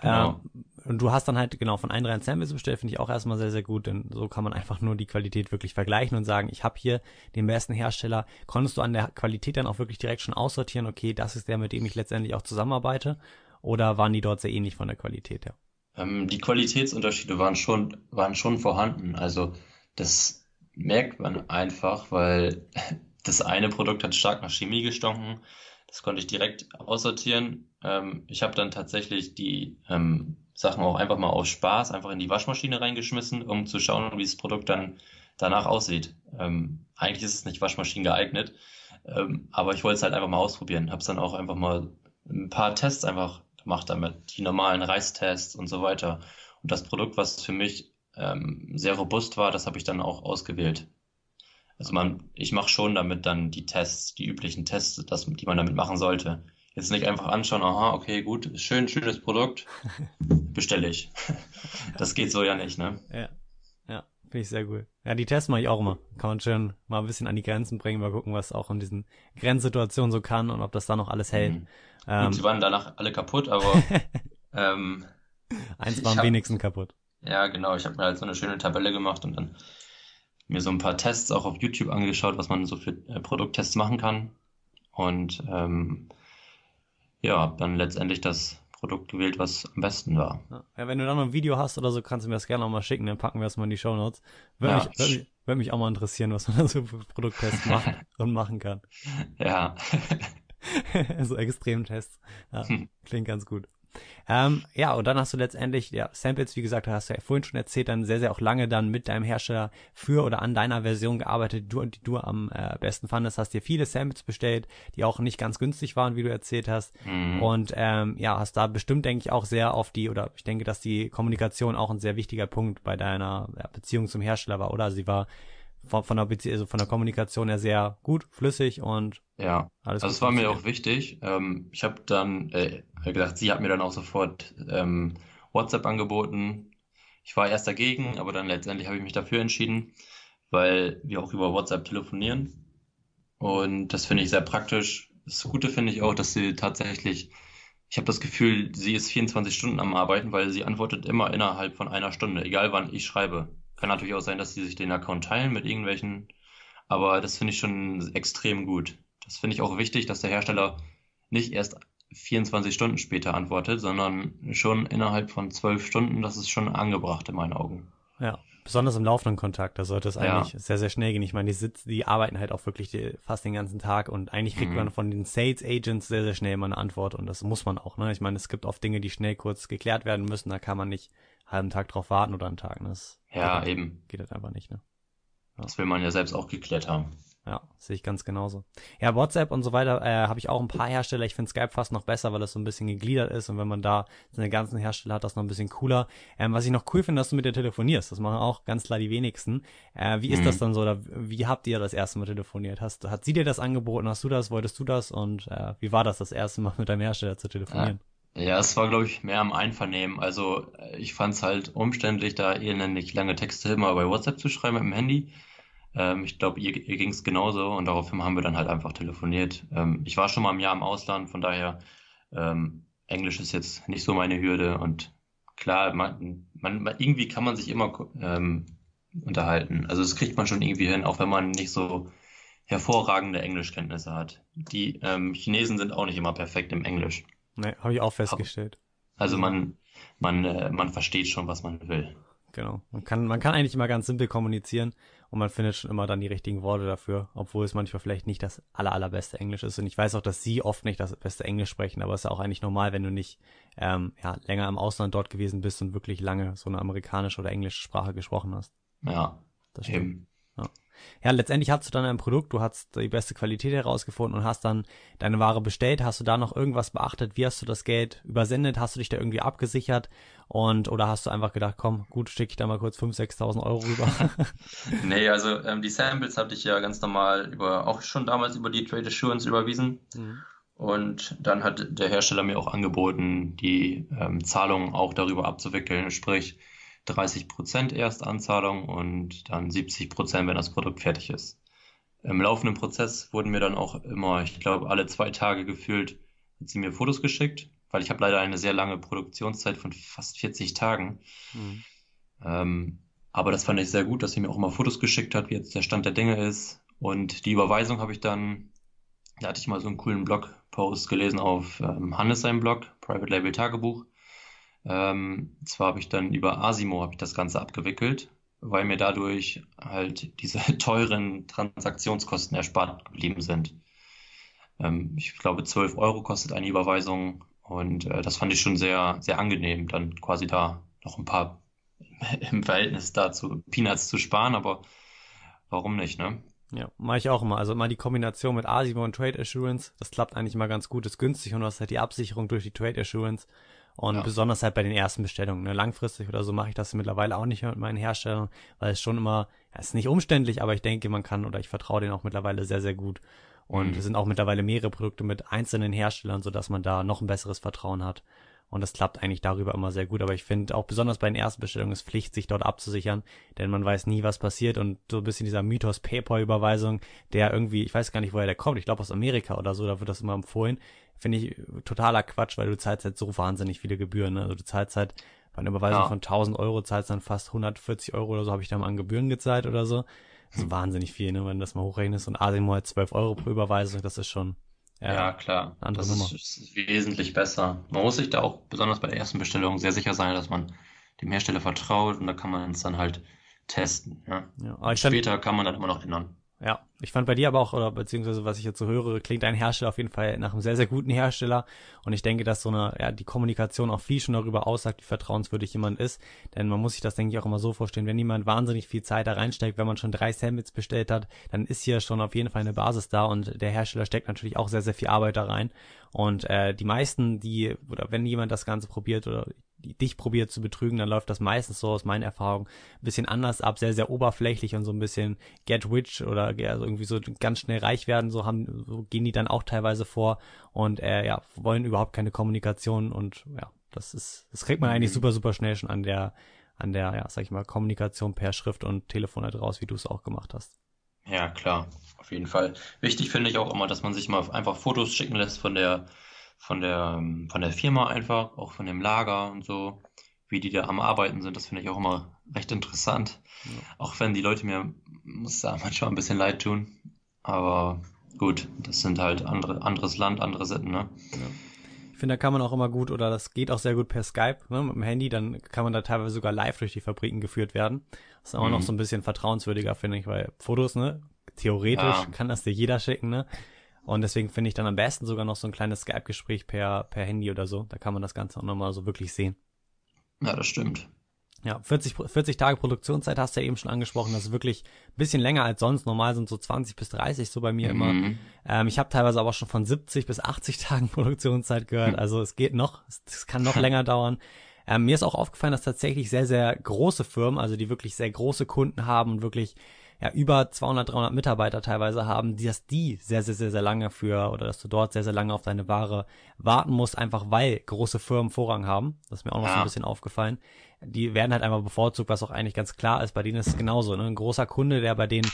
Genau. Ähm, und du hast dann halt genau von ein, drei Samples bestellt, finde ich auch erstmal sehr, sehr gut, denn so kann man einfach nur die Qualität wirklich vergleichen und sagen, ich habe hier den besten Hersteller. Konntest du an der Qualität dann auch wirklich direkt schon aussortieren, okay, das ist der, mit dem ich letztendlich auch zusammenarbeite? Oder waren die dort sehr ähnlich von der Qualität her? Ähm, die Qualitätsunterschiede waren schon, waren schon vorhanden. Also das merkt man einfach, weil das eine Produkt hat stark nach Chemie gestunken. Das konnte ich direkt aussortieren. Ähm, ich habe dann tatsächlich die ähm, Sachen auch einfach mal aus Spaß einfach in die Waschmaschine reingeschmissen, um zu schauen, wie das Produkt dann danach aussieht. Ähm, eigentlich ist es nicht Waschmaschinen geeignet, ähm, aber ich wollte es halt einfach mal ausprobieren. Habe es dann auch einfach mal ein paar Tests einfach gemacht damit, die normalen Reistests und so weiter. Und das Produkt, was für mich ähm, sehr robust war, das habe ich dann auch ausgewählt. Also man, ich mache schon damit dann die Tests, die üblichen Tests, das, die man damit machen sollte. Jetzt nicht einfach anschauen, aha, okay, gut, schön, schönes Produkt, bestelle ich. Das geht so ja nicht, ne? Ja, ja, finde ich sehr cool. Ja, die Tests mache ich auch immer. Kann man schön mal ein bisschen an die Grenzen bringen, mal gucken, was auch in diesen Grenzsituationen so kann und ob das da noch alles hält. Mhm. Ähm, gut, die waren danach alle kaputt, aber ähm, eins war am wenigsten kaputt. Ja, genau. Ich habe mir halt so eine schöne Tabelle gemacht und dann mir so ein paar Tests auch auf YouTube angeschaut, was man so für äh, Produkttests machen kann. Und ähm, ja, habe dann letztendlich das Produkt gewählt, was am besten war. Ja, wenn du dann noch ein Video hast oder so, kannst du mir das gerne auch mal schicken, dann packen wir das mal in die Show Notes. Würde, ja. mich, würde, würde mich auch mal interessieren, was man da so für Produkttests macht und machen kann. Ja. so Extremtests. Ja, hm. klingt ganz gut. Ähm, ja, und dann hast du letztendlich, ja, Samples, wie gesagt, hast du ja vorhin schon erzählt, dann sehr, sehr auch lange dann mit deinem Hersteller für oder an deiner Version gearbeitet, die du, die du am äh, besten fandest, hast dir viele Samples bestellt, die auch nicht ganz günstig waren, wie du erzählt hast. Mhm. Und ähm, ja, hast da bestimmt, denke ich, auch sehr auf die, oder ich denke, dass die Kommunikation auch ein sehr wichtiger Punkt bei deiner ja, Beziehung zum Hersteller war, oder? Sie war von, von der Bezie also von der Kommunikation her sehr gut, flüssig und ja, alles also es war mir auch wichtig. Ähm, ich habe dann äh, gedacht, sie hat mir dann auch sofort ähm, WhatsApp angeboten. Ich war erst dagegen, aber dann letztendlich habe ich mich dafür entschieden, weil wir auch über WhatsApp telefonieren. Und das finde ich sehr praktisch. Das Gute finde ich auch, dass sie tatsächlich, ich habe das Gefühl, sie ist 24 Stunden am Arbeiten, weil sie antwortet immer innerhalb von einer Stunde, egal wann ich schreibe. Kann natürlich auch sein, dass sie sich den Account teilen mit irgendwelchen, aber das finde ich schon extrem gut. Das finde ich auch wichtig, dass der Hersteller nicht erst 24 Stunden später antwortet, sondern schon innerhalb von 12 Stunden. Das ist schon angebracht in meinen Augen. Ja, besonders im laufenden Kontakt, da sollte es eigentlich ja. sehr, sehr schnell gehen. Ich meine, die, sitzen, die arbeiten halt auch wirklich die, fast den ganzen Tag und eigentlich kriegt mhm. man von den Sales Agents sehr, sehr schnell mal eine Antwort und das muss man auch. Ne? Ich meine, es gibt oft Dinge, die schnell kurz geklärt werden müssen, da kann man nicht halben Tag drauf warten oder einen Tag. Ne? Das ja, geht, eben. Geht halt einfach nicht, ne? Ja. Das will man ja selbst auch geklärt haben. Ja, sehe ich ganz genauso. Ja, WhatsApp und so weiter äh, habe ich auch ein paar Hersteller. Ich finde Skype fast noch besser, weil es so ein bisschen gegliedert ist und wenn man da seine ganzen Hersteller hat, das noch ein bisschen cooler. Ähm, was ich noch cool finde, dass du mit dir telefonierst. Das machen auch ganz klar die wenigsten. Äh, wie ist mhm. das dann so? Oder wie habt ihr das erste Mal telefoniert? Hast, hat sie dir das angeboten? Hast du das? Wolltest du das? Und äh, wie war das das erste Mal mit deinem Hersteller zu telefonieren? Ja. Ja, es war, glaube ich, mehr am Einvernehmen. Also äh, ich fand es halt umständlich, da elendig lange Texte immer bei WhatsApp zu schreiben mit dem Handy. Ähm, ich glaube, ihr, ihr ging es genauso und daraufhin haben wir dann halt einfach telefoniert. Ähm, ich war schon mal ein Jahr im Ausland, von daher ähm, Englisch ist jetzt nicht so meine Hürde und klar, man, man, irgendwie kann man sich immer ähm, unterhalten. Also das kriegt man schon irgendwie hin, auch wenn man nicht so hervorragende Englischkenntnisse hat. Die ähm, Chinesen sind auch nicht immer perfekt im Englisch. Nee, habe ich auch festgestellt. Also man, man, äh, man versteht schon, was man will. Genau. Man kann, man kann eigentlich immer ganz simpel kommunizieren und man findet schon immer dann die richtigen Worte dafür, obwohl es manchmal vielleicht nicht das aller, allerbeste Englisch ist. Und ich weiß auch, dass sie oft nicht das beste Englisch sprechen, aber es ist ja auch eigentlich normal, wenn du nicht ähm, ja, länger im Ausland dort gewesen bist und wirklich lange so eine amerikanische oder englische Sprache gesprochen hast. Ja, das stimmt. Eben. Ja. Ja, letztendlich hast du dann ein Produkt, du hast die beste Qualität herausgefunden und hast dann deine Ware bestellt. Hast du da noch irgendwas beachtet? Wie hast du das Geld übersendet? Hast du dich da irgendwie abgesichert? Und oder hast du einfach gedacht, komm, gut, schicke ich da mal kurz 5.000, 6.000 Euro rüber? nee, also ähm, die Samples hatte ich ja ganz normal über, auch schon damals über die Trade Assurance überwiesen. Mhm. Und dann hat der Hersteller mir auch angeboten, die ähm, Zahlungen auch darüber abzuwickeln. Sprich, 30 Prozent Erstanzahlung und dann 70 Prozent, wenn das Produkt fertig ist. Im laufenden Prozess wurden mir dann auch immer, ich glaube, alle zwei Tage gefühlt, hat sie mir Fotos geschickt, weil ich habe leider eine sehr lange Produktionszeit von fast 40 Tagen. Mhm. Ähm, aber das fand ich sehr gut, dass sie mir auch immer Fotos geschickt hat, wie jetzt der Stand der Dinge ist. Und die Überweisung habe ich dann, da hatte ich mal so einen coolen Blogpost gelesen auf ähm, Hannes seinem Blog, Private Label Tagebuch. Ähm, zwar habe ich dann über Asimo habe ich das Ganze abgewickelt, weil mir dadurch halt diese teuren Transaktionskosten erspart geblieben sind. Ähm, ich glaube, 12 Euro kostet eine Überweisung und äh, das fand ich schon sehr, sehr angenehm, dann quasi da noch ein paar im Verhältnis dazu Peanuts zu sparen, aber warum nicht, ne? Ja, mache ich auch immer. Also immer die Kombination mit Asimo und Trade Assurance, das klappt eigentlich mal ganz gut, ist günstig und du hast halt die Absicherung durch die Trade Assurance. Und ja. besonders halt bei den ersten Bestellungen. Ne? Langfristig oder so mache ich das mittlerweile auch nicht mehr mit meinen Herstellern, weil es schon immer, ja, ist nicht umständlich, aber ich denke, man kann oder ich vertraue denen auch mittlerweile sehr, sehr gut. Und mhm. es sind auch mittlerweile mehrere Produkte mit einzelnen Herstellern, so dass man da noch ein besseres Vertrauen hat. Und das klappt eigentlich darüber immer sehr gut. Aber ich finde auch besonders bei den ersten Bestellungen ist Pflicht, sich dort abzusichern, denn man weiß nie, was passiert. Und so ein bisschen dieser Mythos PayPal-Überweisung, der irgendwie, ich weiß gar nicht, woher der kommt, ich glaube aus Amerika oder so, da wird das immer empfohlen. Finde ich totaler Quatsch, weil du zahlst halt so wahnsinnig viele Gebühren. Ne? Also du zahlst halt bei einer Überweisung ja. von 1000 Euro zahlst dann fast 140 Euro oder so, habe ich da mal an Gebühren gezahlt oder so. Das ist hm. wahnsinnig viel, ne? wenn du das mal hochrechnest. Und Asimo halt 12 Euro pro Überweisung, das ist schon ja, ja klar. Das ist, ist, wesentlich besser. Man muss sich da auch besonders bei der ersten Bestellung sehr sicher sein, dass man dem Hersteller vertraut und da kann man es dann halt testen. Ja. ja Später kann man dann immer noch ändern. Ja, ich fand bei dir aber auch, oder beziehungsweise was ich jetzt so höre, klingt ein Hersteller auf jeden Fall nach einem sehr, sehr guten Hersteller. Und ich denke, dass so eine, ja, die Kommunikation auch viel schon darüber aussagt, wie vertrauenswürdig jemand ist. Denn man muss sich das, denke ich, auch immer so vorstellen, wenn jemand wahnsinnig viel Zeit da reinsteckt, wenn man schon drei Sandwiches bestellt hat, dann ist hier schon auf jeden Fall eine Basis da und der Hersteller steckt natürlich auch sehr, sehr viel Arbeit da rein. Und äh, die meisten, die, oder wenn jemand das Ganze probiert, oder dich probiert zu betrügen, dann läuft das meistens so aus meiner Erfahrung ein bisschen anders ab, sehr, sehr oberflächlich und so ein bisschen get rich oder also irgendwie so ganz schnell reich werden, so haben, so gehen die dann auch teilweise vor und äh, ja, wollen überhaupt keine Kommunikation und ja, das ist, das kriegt man eigentlich mhm. super, super schnell schon an der, an der, ja, sag ich mal, Kommunikation per Schrift und Telefon halt raus, wie du es auch gemacht hast. Ja, klar, auf jeden Fall. Wichtig finde ich auch immer, dass man sich mal einfach Fotos schicken lässt von der von der, von der Firma einfach, auch von dem Lager und so, wie die da am Arbeiten sind. Das finde ich auch immer recht interessant. Ja. Auch wenn die Leute mir, muss da manchmal ein bisschen leid tun. Aber gut, das sind halt andere, anderes Land, andere Sitten, ne? Ja. Ich finde, da kann man auch immer gut, oder das geht auch sehr gut per Skype, ne, mit dem Handy, dann kann man da teilweise sogar live durch die Fabriken geführt werden. Das ist auch mhm. noch so ein bisschen vertrauenswürdiger, finde ich, weil Fotos, ne, theoretisch ja. kann das dir jeder schicken, ne? Und deswegen finde ich dann am besten sogar noch so ein kleines Skype-Gespräch per, per Handy oder so. Da kann man das Ganze auch nochmal so wirklich sehen. Ja, das stimmt. Ja, 40, 40 Tage Produktionszeit hast du ja eben schon angesprochen. Das ist wirklich ein bisschen länger als sonst. Normal sind so 20 bis 30 so bei mir mhm. immer. Ähm, ich habe teilweise aber schon von 70 bis 80 Tagen Produktionszeit gehört. Mhm. Also es geht noch, es kann noch länger dauern. Ähm, mir ist auch aufgefallen, dass tatsächlich sehr, sehr große Firmen, also die wirklich sehr große Kunden haben und wirklich ja über 200, 300 Mitarbeiter teilweise haben, dass die sehr, sehr, sehr, sehr lange für oder dass du dort sehr, sehr lange auf deine Ware warten musst, einfach weil große Firmen Vorrang haben. Das ist mir auch noch ja. so ein bisschen aufgefallen. Die werden halt einfach bevorzugt, was auch eigentlich ganz klar ist. Bei denen ist es genauso. Ne? Ein großer Kunde, der bei denen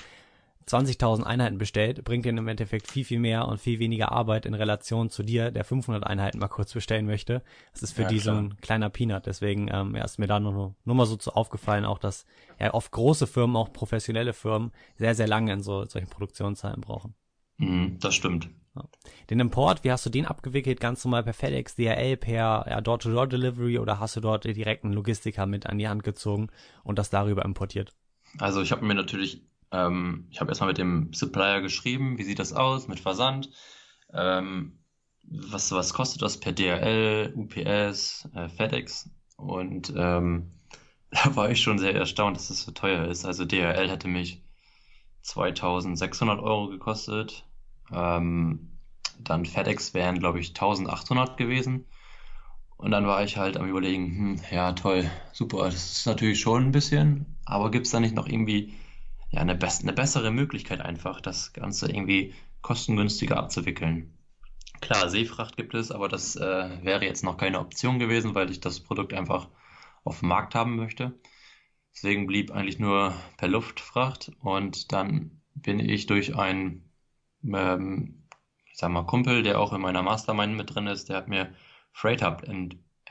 20.000 Einheiten bestellt, bringt dir im Endeffekt viel, viel mehr und viel weniger Arbeit in Relation zu dir, der 500 Einheiten mal kurz bestellen möchte. Das ist für ja, die klar. so ein kleiner Peanut. Deswegen ähm, ja, ist mir da nur, nur mal so zu aufgefallen, auch dass ja oft große Firmen, auch professionelle Firmen, sehr, sehr lange in so solchen Produktionszeiten brauchen. Mhm, das stimmt. Ja. Den Import, wie hast du den abgewickelt? Ganz normal per FedEx, DHL, per ja, Door-to-Door-Delivery oder hast du dort direkt einen Logistiker mit an die Hand gezogen und das darüber importiert? Also ich habe mir natürlich ähm, ich habe erstmal mit dem Supplier geschrieben, wie sieht das aus mit Versand? Ähm, was, was kostet das per DRL, UPS, äh, FedEx? Und ähm, da war ich schon sehr erstaunt, dass es so teuer ist. Also DRL hätte mich 2600 Euro gekostet. Ähm, dann FedEx wären, glaube ich, 1800 gewesen. Und dann war ich halt am Überlegen, hm, ja, toll, super, das ist natürlich schon ein bisschen, aber gibt es da nicht noch irgendwie ja, eine, be eine bessere Möglichkeit einfach, das Ganze irgendwie kostengünstiger abzuwickeln. Klar, Seefracht gibt es, aber das äh, wäre jetzt noch keine Option gewesen, weil ich das Produkt einfach auf dem Markt haben möchte. Deswegen blieb eigentlich nur per Luftfracht und dann bin ich durch einen, ähm, ich sag mal, Kumpel, der auch in meiner Mastermind mit drin ist, der hat mir Freight Hub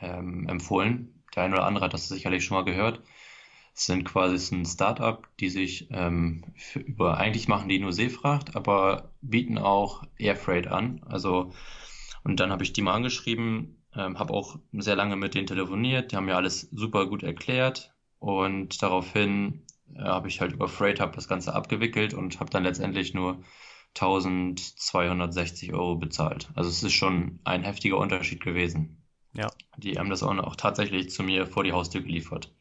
ähm, empfohlen. Der eine oder andere hat das sicherlich schon mal gehört sind quasi ein Startup, die sich ähm, für, über, eigentlich machen die nur Seefracht, aber bieten auch Airfreight an. Also, und dann habe ich die mal angeschrieben, ähm, habe auch sehr lange mit denen telefoniert, die haben mir alles super gut erklärt und daraufhin äh, habe ich halt über Freight Hub das Ganze abgewickelt und habe dann letztendlich nur 1260 Euro bezahlt. Also es ist schon ein heftiger Unterschied gewesen. Ja. Die haben das auch, auch tatsächlich zu mir vor die Haustür geliefert.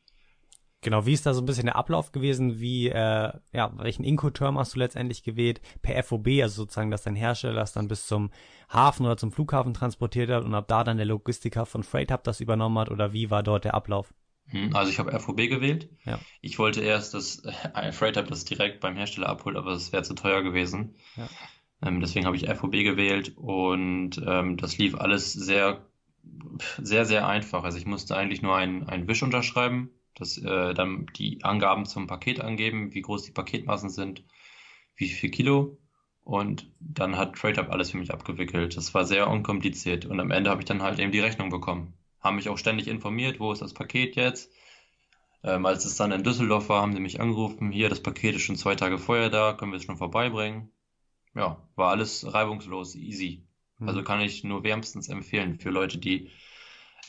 Genau, wie ist da so ein bisschen der Ablauf gewesen? Wie, äh, ja, welchen Incoterm hast du letztendlich gewählt? Per FOB, also sozusagen, dass dein Hersteller das dann bis zum Hafen oder zum Flughafen transportiert hat und ab da dann der Logistiker von Freight Hub das übernommen hat oder wie war dort der Ablauf? Hm, also ich habe FOB gewählt. Ja. Ich wollte erst, dass äh, Freight Hub das direkt beim Hersteller abholt, aber das wäre zu teuer gewesen. Ja. Ähm, deswegen habe ich FOB gewählt und ähm, das lief alles sehr, sehr, sehr einfach. Also ich musste eigentlich nur einen, einen Wisch unterschreiben das äh, dann die Angaben zum Paket angeben, wie groß die Paketmassen sind, wie viel Kilo. Und dann hat TradeUp alles für mich abgewickelt. Das war sehr unkompliziert. Und am Ende habe ich dann halt eben die Rechnung bekommen. Haben mich auch ständig informiert, wo ist das Paket jetzt. Ähm, als es dann in Düsseldorf war, haben sie mich angerufen, hier, das Paket ist schon zwei Tage vorher da, können wir es schon vorbeibringen. Ja, war alles reibungslos, easy. Also kann ich nur wärmstens empfehlen für Leute, die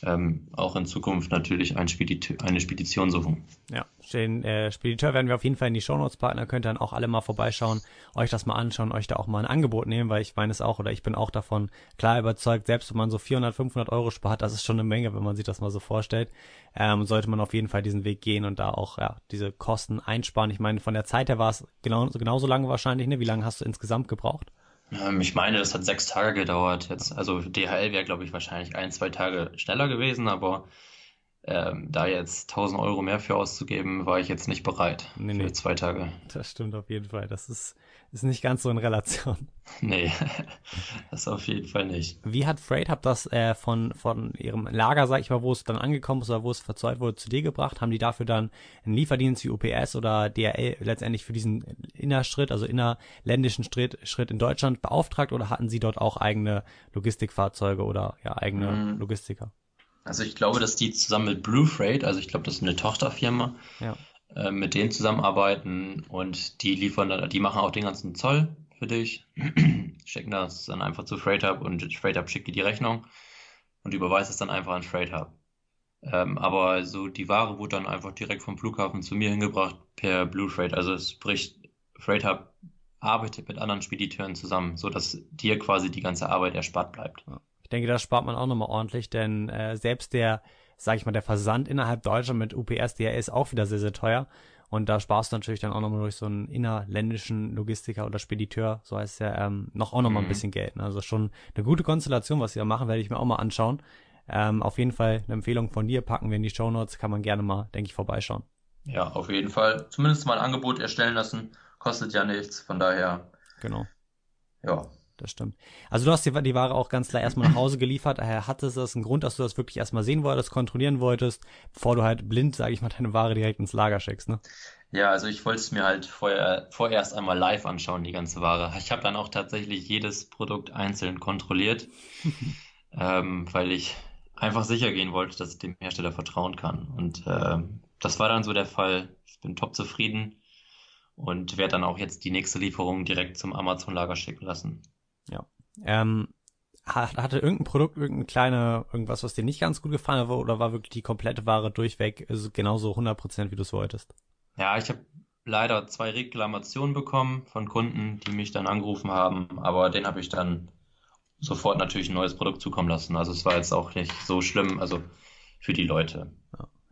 ähm, auch in Zukunft natürlich ein Spedit eine Spedition suchen. Ja, den äh, Spediteur werden wir auf jeden Fall in die Shownotes packen. Da könnt ihr dann auch alle mal vorbeischauen, euch das mal anschauen, euch da auch mal ein Angebot nehmen, weil ich meine es auch oder ich bin auch davon klar überzeugt, selbst wenn man so 400, 500 Euro spart, das ist schon eine Menge, wenn man sich das mal so vorstellt, ähm, sollte man auf jeden Fall diesen Weg gehen und da auch ja, diese Kosten einsparen. Ich meine, von der Zeit her war es genau, genauso lange wahrscheinlich, ne? Wie lange hast du insgesamt gebraucht? Ähm, ich meine, das hat sechs Tage gedauert jetzt. Also DHL wäre, glaube ich, wahrscheinlich ein, zwei Tage schneller gewesen, aber ähm, da jetzt 1000 Euro mehr für auszugeben, war ich jetzt nicht bereit nee, für nee. zwei Tage. Das stimmt auf jeden Fall. Das ist, ist nicht ganz so in Relation. Nee, das auf jeden Fall nicht. Wie hat Freight Hub das äh, von, von ihrem Lager, sag ich mal, wo es dann angekommen ist oder wo es verzeugt wurde, zu dir gebracht? Haben die dafür dann einen Lieferdienst wie UPS oder DRL letztendlich für diesen Innerschritt, also innerländischen Schritt, Schritt in Deutschland beauftragt oder hatten sie dort auch eigene Logistikfahrzeuge oder ja eigene mhm. Logistiker? Also ich glaube, dass die zusammen mit Blue Freight, also ich glaube, das ist eine Tochterfirma, ja. Äh, mit denen zusammenarbeiten und die liefern dann, die machen auch den ganzen Zoll für dich, schicken das dann einfach zu Freight Hub und Freight Hub schickt dir die Rechnung und überweist es dann einfach an Freight Hub. Ähm, aber so die Ware wurde dann einfach direkt vom Flughafen zu mir hingebracht per Blue Freight. Also es bricht Freight Hub arbeitet mit anderen Spediteuren zusammen, so dass dir quasi die ganze Arbeit erspart bleibt. Ja denke, das spart man auch nochmal ordentlich, denn äh, selbst der, sag ich mal, der Versand innerhalb Deutschland mit UPS, der ist auch wieder sehr, sehr teuer. Und da sparst du natürlich dann auch nochmal durch so einen innerländischen Logistiker oder Spediteur, so heißt es ja, ähm, noch auch nochmal mhm. ein bisschen Geld. Ne? Also schon eine gute Konstellation, was sie da machen, werde ich mir auch mal anschauen. Ähm, auf jeden Fall eine Empfehlung von dir, packen wir in die Show Notes, kann man gerne mal, denke ich, vorbeischauen. Ja, auf jeden Fall. Zumindest mal ein Angebot erstellen lassen, kostet ja nichts, von daher. Genau. Ja, das stimmt. Also du hast die, die Ware auch ganz klar erstmal nach Hause geliefert. Daher hatte es das einen Grund, dass du das wirklich erstmal sehen wolltest, kontrollieren wolltest, bevor du halt blind, sage ich mal, deine Ware direkt ins Lager schickst, ne? Ja, also ich wollte es mir halt vorher, vorerst einmal live anschauen, die ganze Ware. Ich habe dann auch tatsächlich jedes Produkt einzeln kontrolliert, ähm, weil ich einfach sicher gehen wollte, dass ich dem Hersteller vertrauen kann. Und äh, das war dann so der Fall. Ich bin top zufrieden und werde dann auch jetzt die nächste Lieferung direkt zum Amazon-Lager schicken lassen. Ja. Ähm, hatte irgendein Produkt, irgendein kleine, irgendwas, was dir nicht ganz gut gefallen hat, oder war wirklich die komplette Ware durchweg also genauso 100%, wie du es wolltest? Ja, ich habe leider zwei Reklamationen bekommen von Kunden, die mich dann angerufen haben, aber den habe ich dann sofort natürlich ein neues Produkt zukommen lassen. Also es war jetzt auch nicht so schlimm, also für die Leute.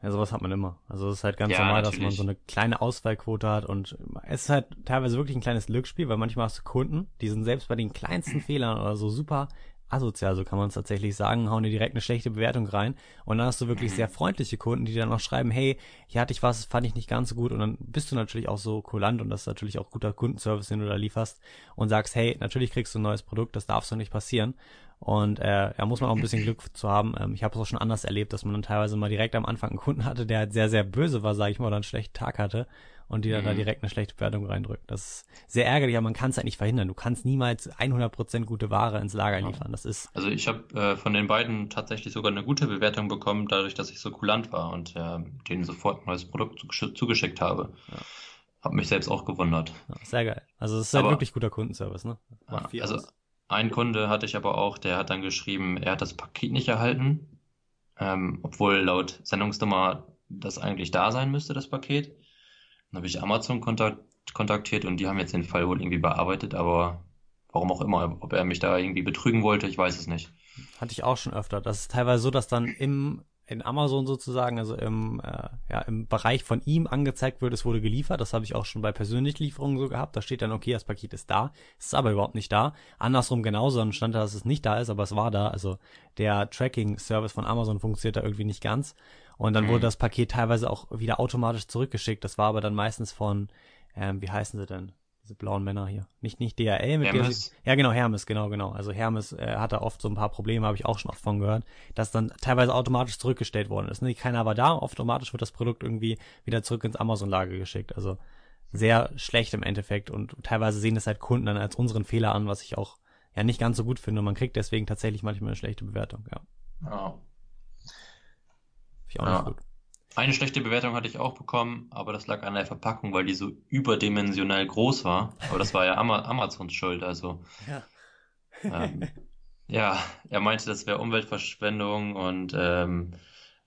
Ja. Sowas hat man immer. Also es ist halt ganz ja, normal, natürlich. dass man so eine kleine Auswahlquote hat und es ist halt teilweise wirklich ein kleines Glücksspiel, weil manchmal hast du Kunden, die sind selbst bei den kleinsten Fehlern oder so super asozial, so kann man es tatsächlich sagen, hauen dir direkt eine schlechte Bewertung rein und dann hast du wirklich sehr freundliche Kunden, die dann auch schreiben, hey, hier hatte ich was, fand ich nicht ganz so gut und dann bist du natürlich auch so kulant und das ist natürlich auch guter Kundenservice, den du da lieferst und sagst, hey, natürlich kriegst du ein neues Produkt, das darf so nicht passieren und äh, ja, muss man auch ein bisschen Glück zu haben. Ähm, ich habe es auch schon anders erlebt, dass man dann teilweise mal direkt am Anfang einen Kunden hatte, der halt sehr, sehr böse war, sage ich mal, oder einen schlechten Tag hatte und die dann mhm. da direkt eine schlechte Bewertung reindrückt. Das ist sehr ärgerlich, aber man kann es halt nicht verhindern. Du kannst niemals 100% gute Ware ins Lager liefern. Das ist also ich habe äh, von den beiden tatsächlich sogar eine gute Bewertung bekommen, dadurch, dass ich so kulant war und äh, denen sofort ein neues Produkt zugeschickt habe. Ja. Hab mich selbst auch gewundert. Ja, sehr geil. Also es ist halt aber, wirklich guter Kundenservice, ne? Ja, also aus. Ein Kunde hatte ich aber auch, der hat dann geschrieben, er hat das Paket nicht erhalten, ähm, obwohl laut Sendungsnummer das eigentlich da sein müsste, das Paket. Dann habe ich Amazon kontakt kontaktiert und die haben jetzt den Fall wohl irgendwie bearbeitet, aber warum auch immer, ob er mich da irgendwie betrügen wollte, ich weiß es nicht. Hatte ich auch schon öfter. Das ist teilweise so, dass dann im in Amazon sozusagen, also im, äh, ja, im Bereich von ihm angezeigt wird, es wurde geliefert. Das habe ich auch schon bei persönlichen Lieferungen so gehabt. Da steht dann, okay, das Paket ist da. Es ist aber überhaupt nicht da. Andersrum genauso, dann stand da, dass es nicht da ist, aber es war da. Also der Tracking-Service von Amazon funktioniert da irgendwie nicht ganz. Und dann mhm. wurde das Paket teilweise auch wieder automatisch zurückgeschickt. Das war aber dann meistens von, ähm, wie heißen sie denn? Diese blauen Männer hier. Nicht, nicht DHL, mit Hermes? Der, ja, genau, Hermes, genau, genau. Also Hermes äh, hat da oft so ein paar Probleme, habe ich auch schon oft von gehört, dass dann teilweise automatisch zurückgestellt worden ist. Ne? Keiner war da, automatisch wird das Produkt irgendwie wieder zurück ins Amazon-Lager geschickt. Also sehr schlecht im Endeffekt und teilweise sehen es halt Kunden dann als unseren Fehler an, was ich auch ja nicht ganz so gut finde. Und man kriegt deswegen tatsächlich manchmal eine schlechte Bewertung, ja. Ja. Ich auch ja. nicht gut. Eine schlechte Bewertung hatte ich auch bekommen, aber das lag an der Verpackung, weil die so überdimensional groß war. Aber das war ja Ama Amazons Schuld, also. Ja. ähm, Ja, er meinte, das wäre Umweltverschwendung und ähm,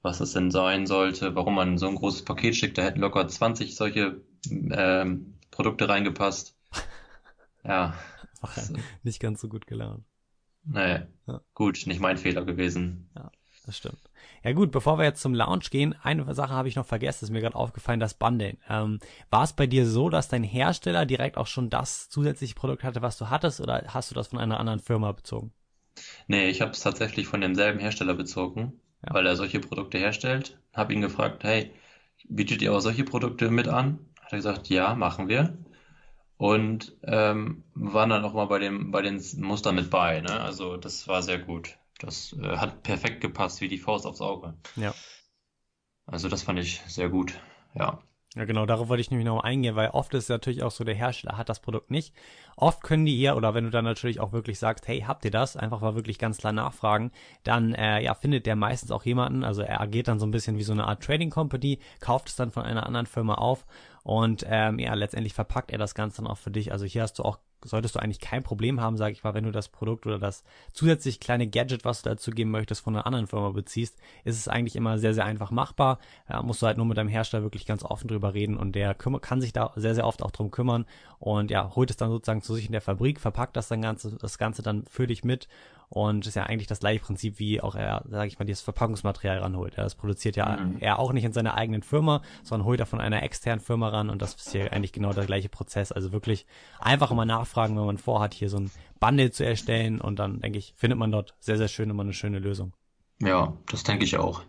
was das denn sein sollte, warum man so ein großes Paket schickt. Da hätten locker 20 solche ähm, Produkte reingepasst. Ja. Ach, nicht ganz so gut gelaunt. Nee, ja. gut, nicht mein Fehler gewesen. Ja, das stimmt. Ja gut, bevor wir jetzt zum Lounge gehen, eine Sache habe ich noch vergessen, ist mir gerade aufgefallen, das Bundling. Ähm, war es bei dir so, dass dein Hersteller direkt auch schon das zusätzliche Produkt hatte, was du hattest, oder hast du das von einer anderen Firma bezogen? Nee, ich habe es tatsächlich von demselben Hersteller bezogen, ja. weil er solche Produkte herstellt. Habe ihn gefragt, hey, bietet ihr auch solche Produkte mit an? Hat er gesagt, ja, machen wir. Und ähm, waren dann auch mal bei dem bei den Mustern mit bei. Ne? Also das war sehr gut. Das äh, hat perfekt gepasst, wie die Faust aufs Auge. Ja. Also das fand ich sehr gut. Ja. Ja, genau, darauf wollte ich nämlich noch eingehen, weil oft ist es natürlich auch so, der Hersteller hat das Produkt nicht. Oft können die hier, oder wenn du dann natürlich auch wirklich sagst, hey, habt ihr das? Einfach mal wirklich ganz klar nachfragen, dann äh, ja, findet der meistens auch jemanden, also er agiert dann so ein bisschen wie so eine Art Trading Company, kauft es dann von einer anderen Firma auf und ähm, ja, letztendlich verpackt er das Ganze dann auch für dich. Also hier hast du auch solltest du eigentlich kein Problem haben, sage ich mal, wenn du das Produkt oder das zusätzlich kleine Gadget, was du dazu geben möchtest, von einer anderen Firma beziehst, ist es eigentlich immer sehr, sehr einfach machbar. Da musst du halt nur mit deinem Hersteller wirklich ganz offen drüber reden und der kann sich da sehr, sehr oft auch drum kümmern und ja, holt es dann sozusagen zu sich in der Fabrik, verpackt das dann Ganze, das Ganze dann für dich mit und ist ja eigentlich das gleiche Prinzip, wie auch er, sage ich mal, dieses Verpackungsmaterial ranholt. Er das produziert ja mhm. er auch nicht in seiner eigenen Firma, sondern holt er von einer externen Firma ran und das ist hier eigentlich genau der gleiche Prozess. Also wirklich einfach immer nachfragen, wenn man vorhat, hier so ein Bundle zu erstellen und dann, denke ich, findet man dort sehr, sehr schön immer eine schöne Lösung. Ja, das denke ich auch.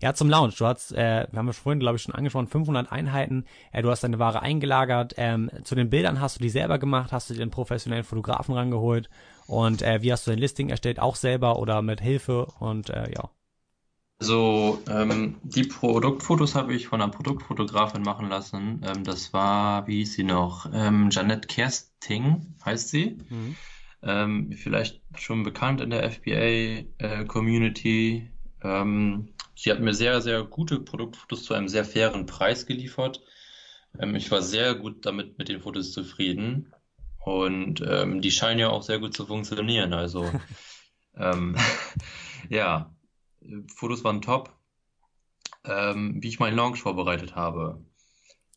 Ja, zum Lounge. Du hast, äh, wir haben es vorhin, glaube ich, schon angesprochen, 500 Einheiten. Äh, du hast deine Ware eingelagert. Ähm, zu den Bildern hast du die selber gemacht, hast du dir einen professionellen Fotografen rangeholt und äh, wie hast du dein Listing erstellt? Auch selber oder mit Hilfe? Und äh, ja. Also ähm, die Produktfotos habe ich von einer Produktfotografin machen lassen. Ähm, das war, wie hieß sie noch? Ähm, Janette Kersting heißt sie. Mhm. Ähm, vielleicht schon bekannt in der FBA-Community. Äh, ähm, sie hat mir sehr, sehr gute Produktfotos zu einem sehr fairen Preis geliefert. Ähm, ich war sehr gut damit mit den Fotos zufrieden. Und ähm, die scheinen ja auch sehr gut zu funktionieren. Also ähm, ja, Fotos waren top. Ähm, wie ich meinen Launch vorbereitet habe.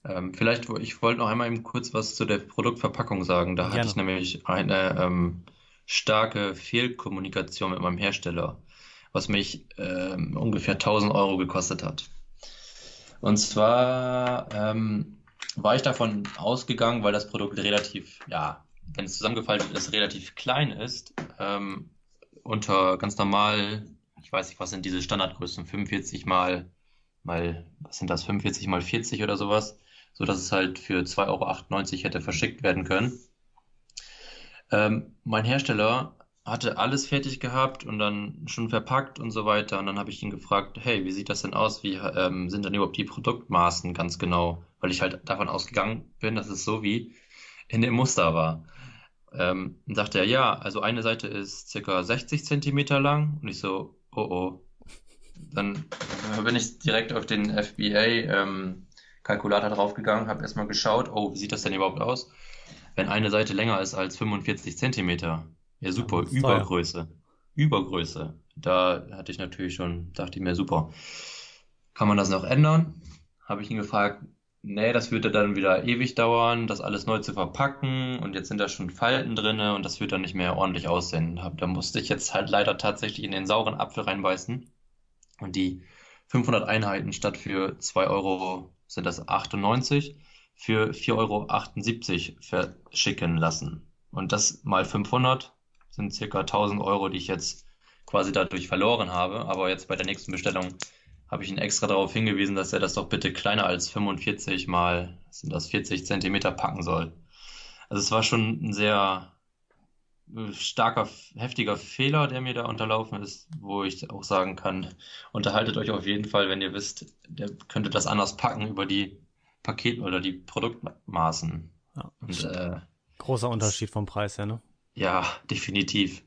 Ähm, vielleicht, ich wollte noch einmal eben kurz was zu der Produktverpackung sagen. Da Gerne. hatte ich nämlich eine ähm, starke Fehlkommunikation mit meinem Hersteller, was mich ähm, ungefähr 1000 Euro gekostet hat. Und zwar ähm, war ich davon ausgegangen, weil das Produkt relativ, ja, wenn es zusammengefaltet ist, relativ klein ist, ähm, unter ganz normal, ich weiß nicht, was sind diese Standardgrößen, 45 mal, mal, was sind das, 45 mal 40 oder sowas, so dass es halt für 2,98 Euro hätte verschickt werden können. Ähm, mein Hersteller hatte alles fertig gehabt und dann schon verpackt und so weiter. Und dann habe ich ihn gefragt, hey, wie sieht das denn aus? Wie ähm, sind denn überhaupt die Produktmaßen ganz genau? Weil ich halt davon ausgegangen bin, dass es so wie in dem Muster war. Ähm, dann sagte er, ja, also eine Seite ist circa 60 Zentimeter lang. Und ich so, oh oh. Dann bin ich direkt auf den FBA-Kalkulator ähm, draufgegangen, habe erstmal geschaut, oh, wie sieht das denn überhaupt aus? Wenn eine Seite länger ist als 45 Zentimeter. Ja, super, Übergröße. Übergröße. Da hatte ich natürlich schon, dachte ich mir, super. Kann man das noch ändern? Habe ich ihn gefragt, nee, das würde dann wieder ewig dauern, das alles neu zu verpacken und jetzt sind da schon Falten drinne und das wird dann nicht mehr ordentlich aussehen. Da musste ich jetzt halt leider tatsächlich in den sauren Apfel reinbeißen und die 500 Einheiten statt für 2 Euro sind das 98 für 4,78 Euro verschicken lassen. Und das mal 500 sind circa 1000 Euro, die ich jetzt quasi dadurch verloren habe. Aber jetzt bei der nächsten Bestellung habe ich ihn extra darauf hingewiesen, dass er das doch bitte kleiner als 45 mal, sind das 40 Zentimeter packen soll. Also es war schon ein sehr äh, starker, heftiger Fehler, der mir da unterlaufen ist, wo ich auch sagen kann, unterhaltet euch auf jeden Fall, wenn ihr wisst, der könnte das anders packen über die Paket- oder die Produktmaßen. Ja, Und, äh, großer Unterschied vom Preis her, ne? Ja, definitiv.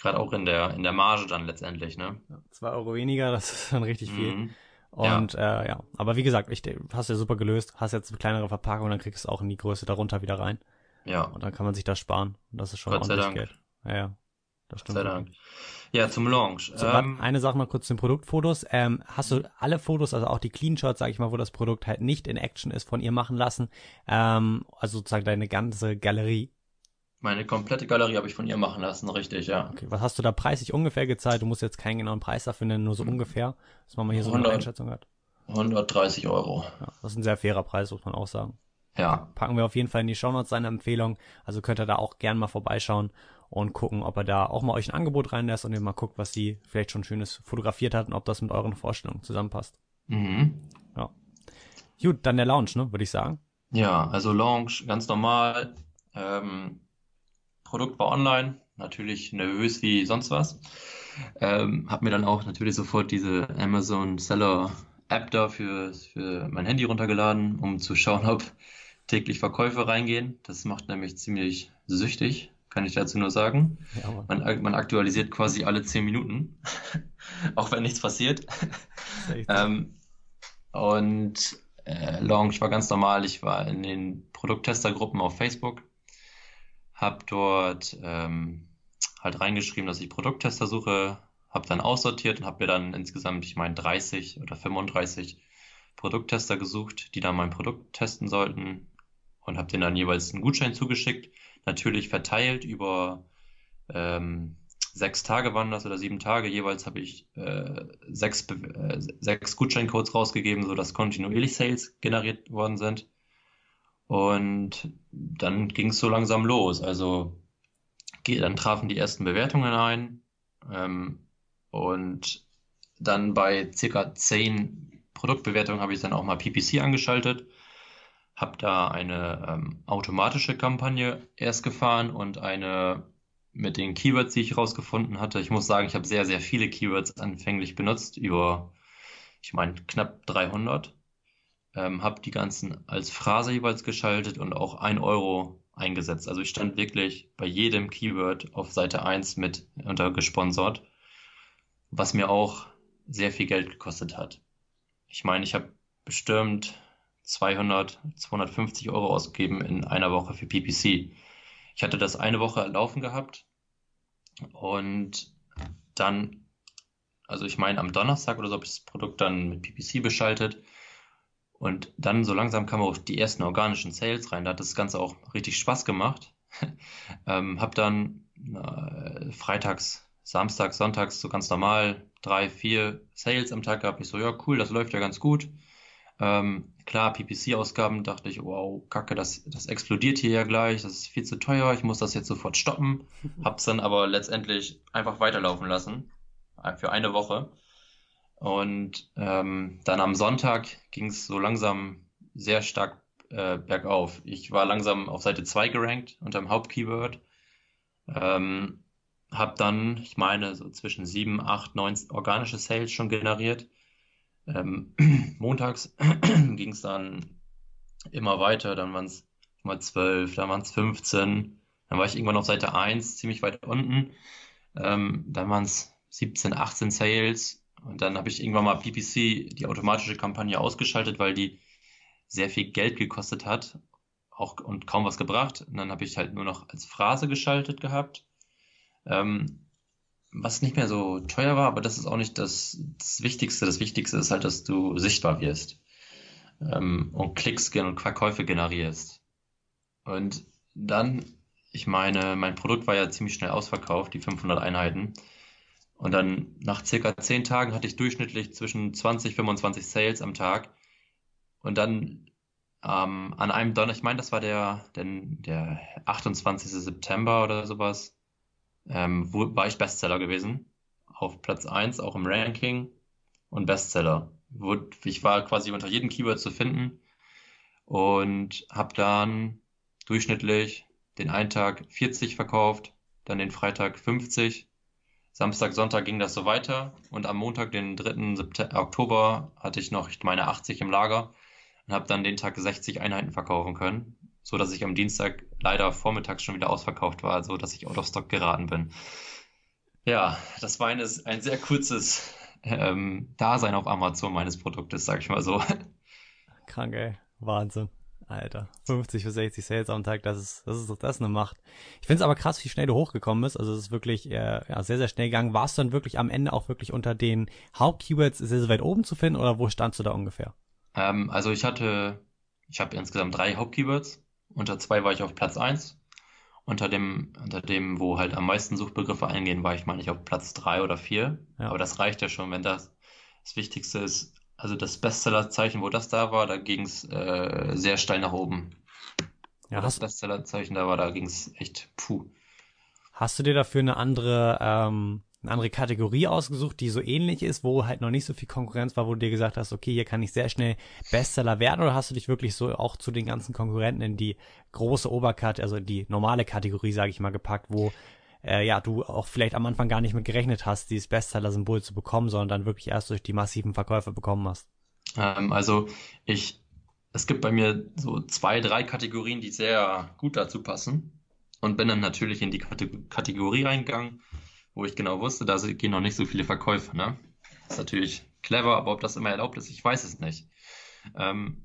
Gerade auch in der, in der Marge dann letztendlich, ne? Zwei Euro weniger, das ist dann richtig viel. Mhm. Und ja. Äh, ja, aber wie gesagt, ich, hast ja super gelöst, hast jetzt eine kleinere Verpackung, dann kriegst du auch in die Größe darunter wieder rein. Ja. Und dann kann man sich das sparen. Und das ist schon Gott Dank. Geld. Ja, ja. Das stimmt. Sei Dank. Ja, zum Launch. So, ähm, eine Sache noch kurz zu den Produktfotos. Ähm, hast du alle Fotos, also auch die Clean Shots, sag ich mal, wo das Produkt halt nicht in Action ist, von ihr machen lassen? Ähm, also sozusagen deine ganze Galerie. Meine komplette Galerie habe ich von ihr machen lassen, richtig, ja. Okay, was hast du da preislich ungefähr gezahlt? Du musst jetzt keinen genauen Preis dafür nennen, nur so hm. ungefähr, dass man mal hier so 100, eine Einschätzung hat. 130 Euro. Ja, das ist ein sehr fairer Preis, muss man auch sagen. Ja. Packen wir auf jeden Fall in die Shownotes seine Empfehlung. Also könnt ihr da auch gern mal vorbeischauen und gucken, ob er da auch mal euch ein Angebot reinlässt und ihr mal guckt, was sie vielleicht schon Schönes fotografiert hat und ob das mit euren Vorstellungen zusammenpasst. Mhm. Ja. Gut, dann der Launch, ne, würde ich sagen. Ja, also Launch, ganz normal. Ähm, Produkt war online, natürlich nervös wie sonst was. Ähm, hab mir dann auch natürlich sofort diese Amazon Seller App da für, für mein Handy runtergeladen, um zu schauen, ob täglich Verkäufe reingehen. Das macht nämlich ziemlich süchtig kann ich dazu nur sagen. Ja, man, man, aktualisiert quasi alle zehn Minuten, auch wenn nichts passiert. ähm, und äh, Launch war ganz normal. Ich war in den Produkttestergruppen auf Facebook, habe dort ähm, halt reingeschrieben, dass ich Produkttester suche, habe dann aussortiert und habe mir dann insgesamt, ich meine, 30 oder 35 Produkttester gesucht, die dann mein Produkt testen sollten und habe denen dann jeweils einen Gutschein zugeschickt natürlich verteilt über ähm, sechs Tage waren das oder sieben Tage. Jeweils habe ich äh, sechs, äh, sechs Gutscheincodes rausgegeben, sodass kontinuierlich Sales generiert worden sind. Und dann ging es so langsam los. Also dann trafen die ersten Bewertungen ein. Ähm, und dann bei circa zehn Produktbewertungen habe ich dann auch mal PPC angeschaltet habe da eine ähm, automatische Kampagne erst gefahren und eine mit den Keywords, die ich rausgefunden hatte. Ich muss sagen, ich habe sehr, sehr viele Keywords anfänglich benutzt, über, ich meine, knapp 300. Ähm, habe die ganzen als Phrase jeweils geschaltet und auch ein Euro eingesetzt. Also ich stand wirklich bei jedem Keyword auf Seite 1 mit unter gesponsert, was mir auch sehr viel Geld gekostet hat. Ich meine, ich habe bestimmt 200, 250 Euro ausgegeben in einer Woche für PPC. Ich hatte das eine Woche laufen gehabt und dann, also ich meine am Donnerstag oder so habe ich das Produkt dann mit PPC beschaltet und dann so langsam kamen auch die ersten organischen Sales rein. Da hat das Ganze auch richtig Spaß gemacht. ähm, hab dann äh, freitags, samstags, sonntags so ganz normal drei, vier Sales am Tag gehabt. Ich so, ja cool, das läuft ja ganz gut. Ähm, klar, PPC-Ausgaben dachte ich, wow, kacke, das, das explodiert hier ja gleich, das ist viel zu teuer, ich muss das jetzt sofort stoppen. Hab's dann aber letztendlich einfach weiterlaufen lassen, äh, für eine Woche. Und ähm, dann am Sonntag ging es so langsam sehr stark äh, bergauf. Ich war langsam auf Seite 2 gerankt unter dem Hauptkeyword. Ähm, hab dann, ich meine, so zwischen 7, 8, 9 organische Sales schon generiert. Ähm, montags ging es dann immer weiter, dann waren es mal 12, dann waren es 15, dann war ich irgendwann auf Seite 1, ziemlich weit unten, ähm, dann waren es 17, 18 Sales und dann habe ich irgendwann mal PPC, die automatische Kampagne, ausgeschaltet, weil die sehr viel Geld gekostet hat auch, und kaum was gebracht. Und dann habe ich halt nur noch als Phrase geschaltet gehabt. Ähm, was nicht mehr so teuer war, aber das ist auch nicht das, das Wichtigste. Das Wichtigste ist halt, dass du sichtbar wirst ähm, und Klicks und Verkäufe generierst. Und dann, ich meine, mein Produkt war ja ziemlich schnell ausverkauft, die 500 Einheiten. Und dann nach circa 10 Tagen hatte ich durchschnittlich zwischen 20, 25 Sales am Tag. Und dann ähm, an einem Donner, ich meine, das war der, der, der 28. September oder sowas, ähm, wo, war ich Bestseller gewesen. Auf Platz 1, auch im Ranking und Bestseller. Wo, ich war quasi unter jedem Keyword zu finden und habe dann durchschnittlich den einen Tag 40 verkauft, dann den Freitag 50. Samstag, Sonntag ging das so weiter und am Montag, den 3. September, Oktober, hatte ich noch meine 80 im Lager und habe dann den Tag 60 Einheiten verkaufen können so dass ich am Dienstag leider vormittags schon wieder ausverkauft war, so dass ich out of stock geraten bin. Ja, das war ein, ein sehr kurzes ähm, Dasein auf Amazon meines Produktes, sag ich mal so. Krank, ey. Wahnsinn. Alter, 50 bis 60 Sales am Tag, das ist, das ist, das ist eine Macht. Ich finde es aber krass, wie schnell du hochgekommen bist. Also es ist wirklich äh, ja, sehr, sehr schnell gegangen. Warst du dann wirklich am Ende auch wirklich unter den Hauptkeywords sehr, sehr weit oben zu finden oder wo standst du da ungefähr? Ähm, also ich hatte, ich habe insgesamt drei Hauptkeywords. Unter zwei war ich auf Platz eins. Unter dem, unter dem, wo halt am meisten Suchbegriffe eingehen, war ich mal nicht auf Platz drei oder vier. Ja. Aber das reicht ja schon, wenn das das Wichtigste ist, also das Bestsellerzeichen, wo das da war, da ging es äh, sehr steil nach oben. Ja, das Bestsellerzeichen da war, da ging es echt puh. Hast du dir dafür eine andere, ähm, eine andere Kategorie ausgesucht, die so ähnlich ist, wo halt noch nicht so viel Konkurrenz war, wo du dir gesagt hast, okay, hier kann ich sehr schnell Bestseller werden, oder hast du dich wirklich so auch zu den ganzen Konkurrenten in die große Oberkarte, also die normale Kategorie, sage ich mal, gepackt, wo äh, ja, du auch vielleicht am Anfang gar nicht mit gerechnet hast, dieses Bestseller-Symbol zu bekommen, sondern dann wirklich erst durch die massiven Verkäufe bekommen hast? Ähm, also ich, es gibt bei mir so zwei, drei Kategorien, die sehr gut dazu passen und bin dann natürlich in die Kategorie reingegangen, wo ich genau wusste, da gehen noch nicht so viele Verkäufe. Ne? Ist natürlich clever, aber ob das immer erlaubt ist, ich weiß es nicht. Ähm,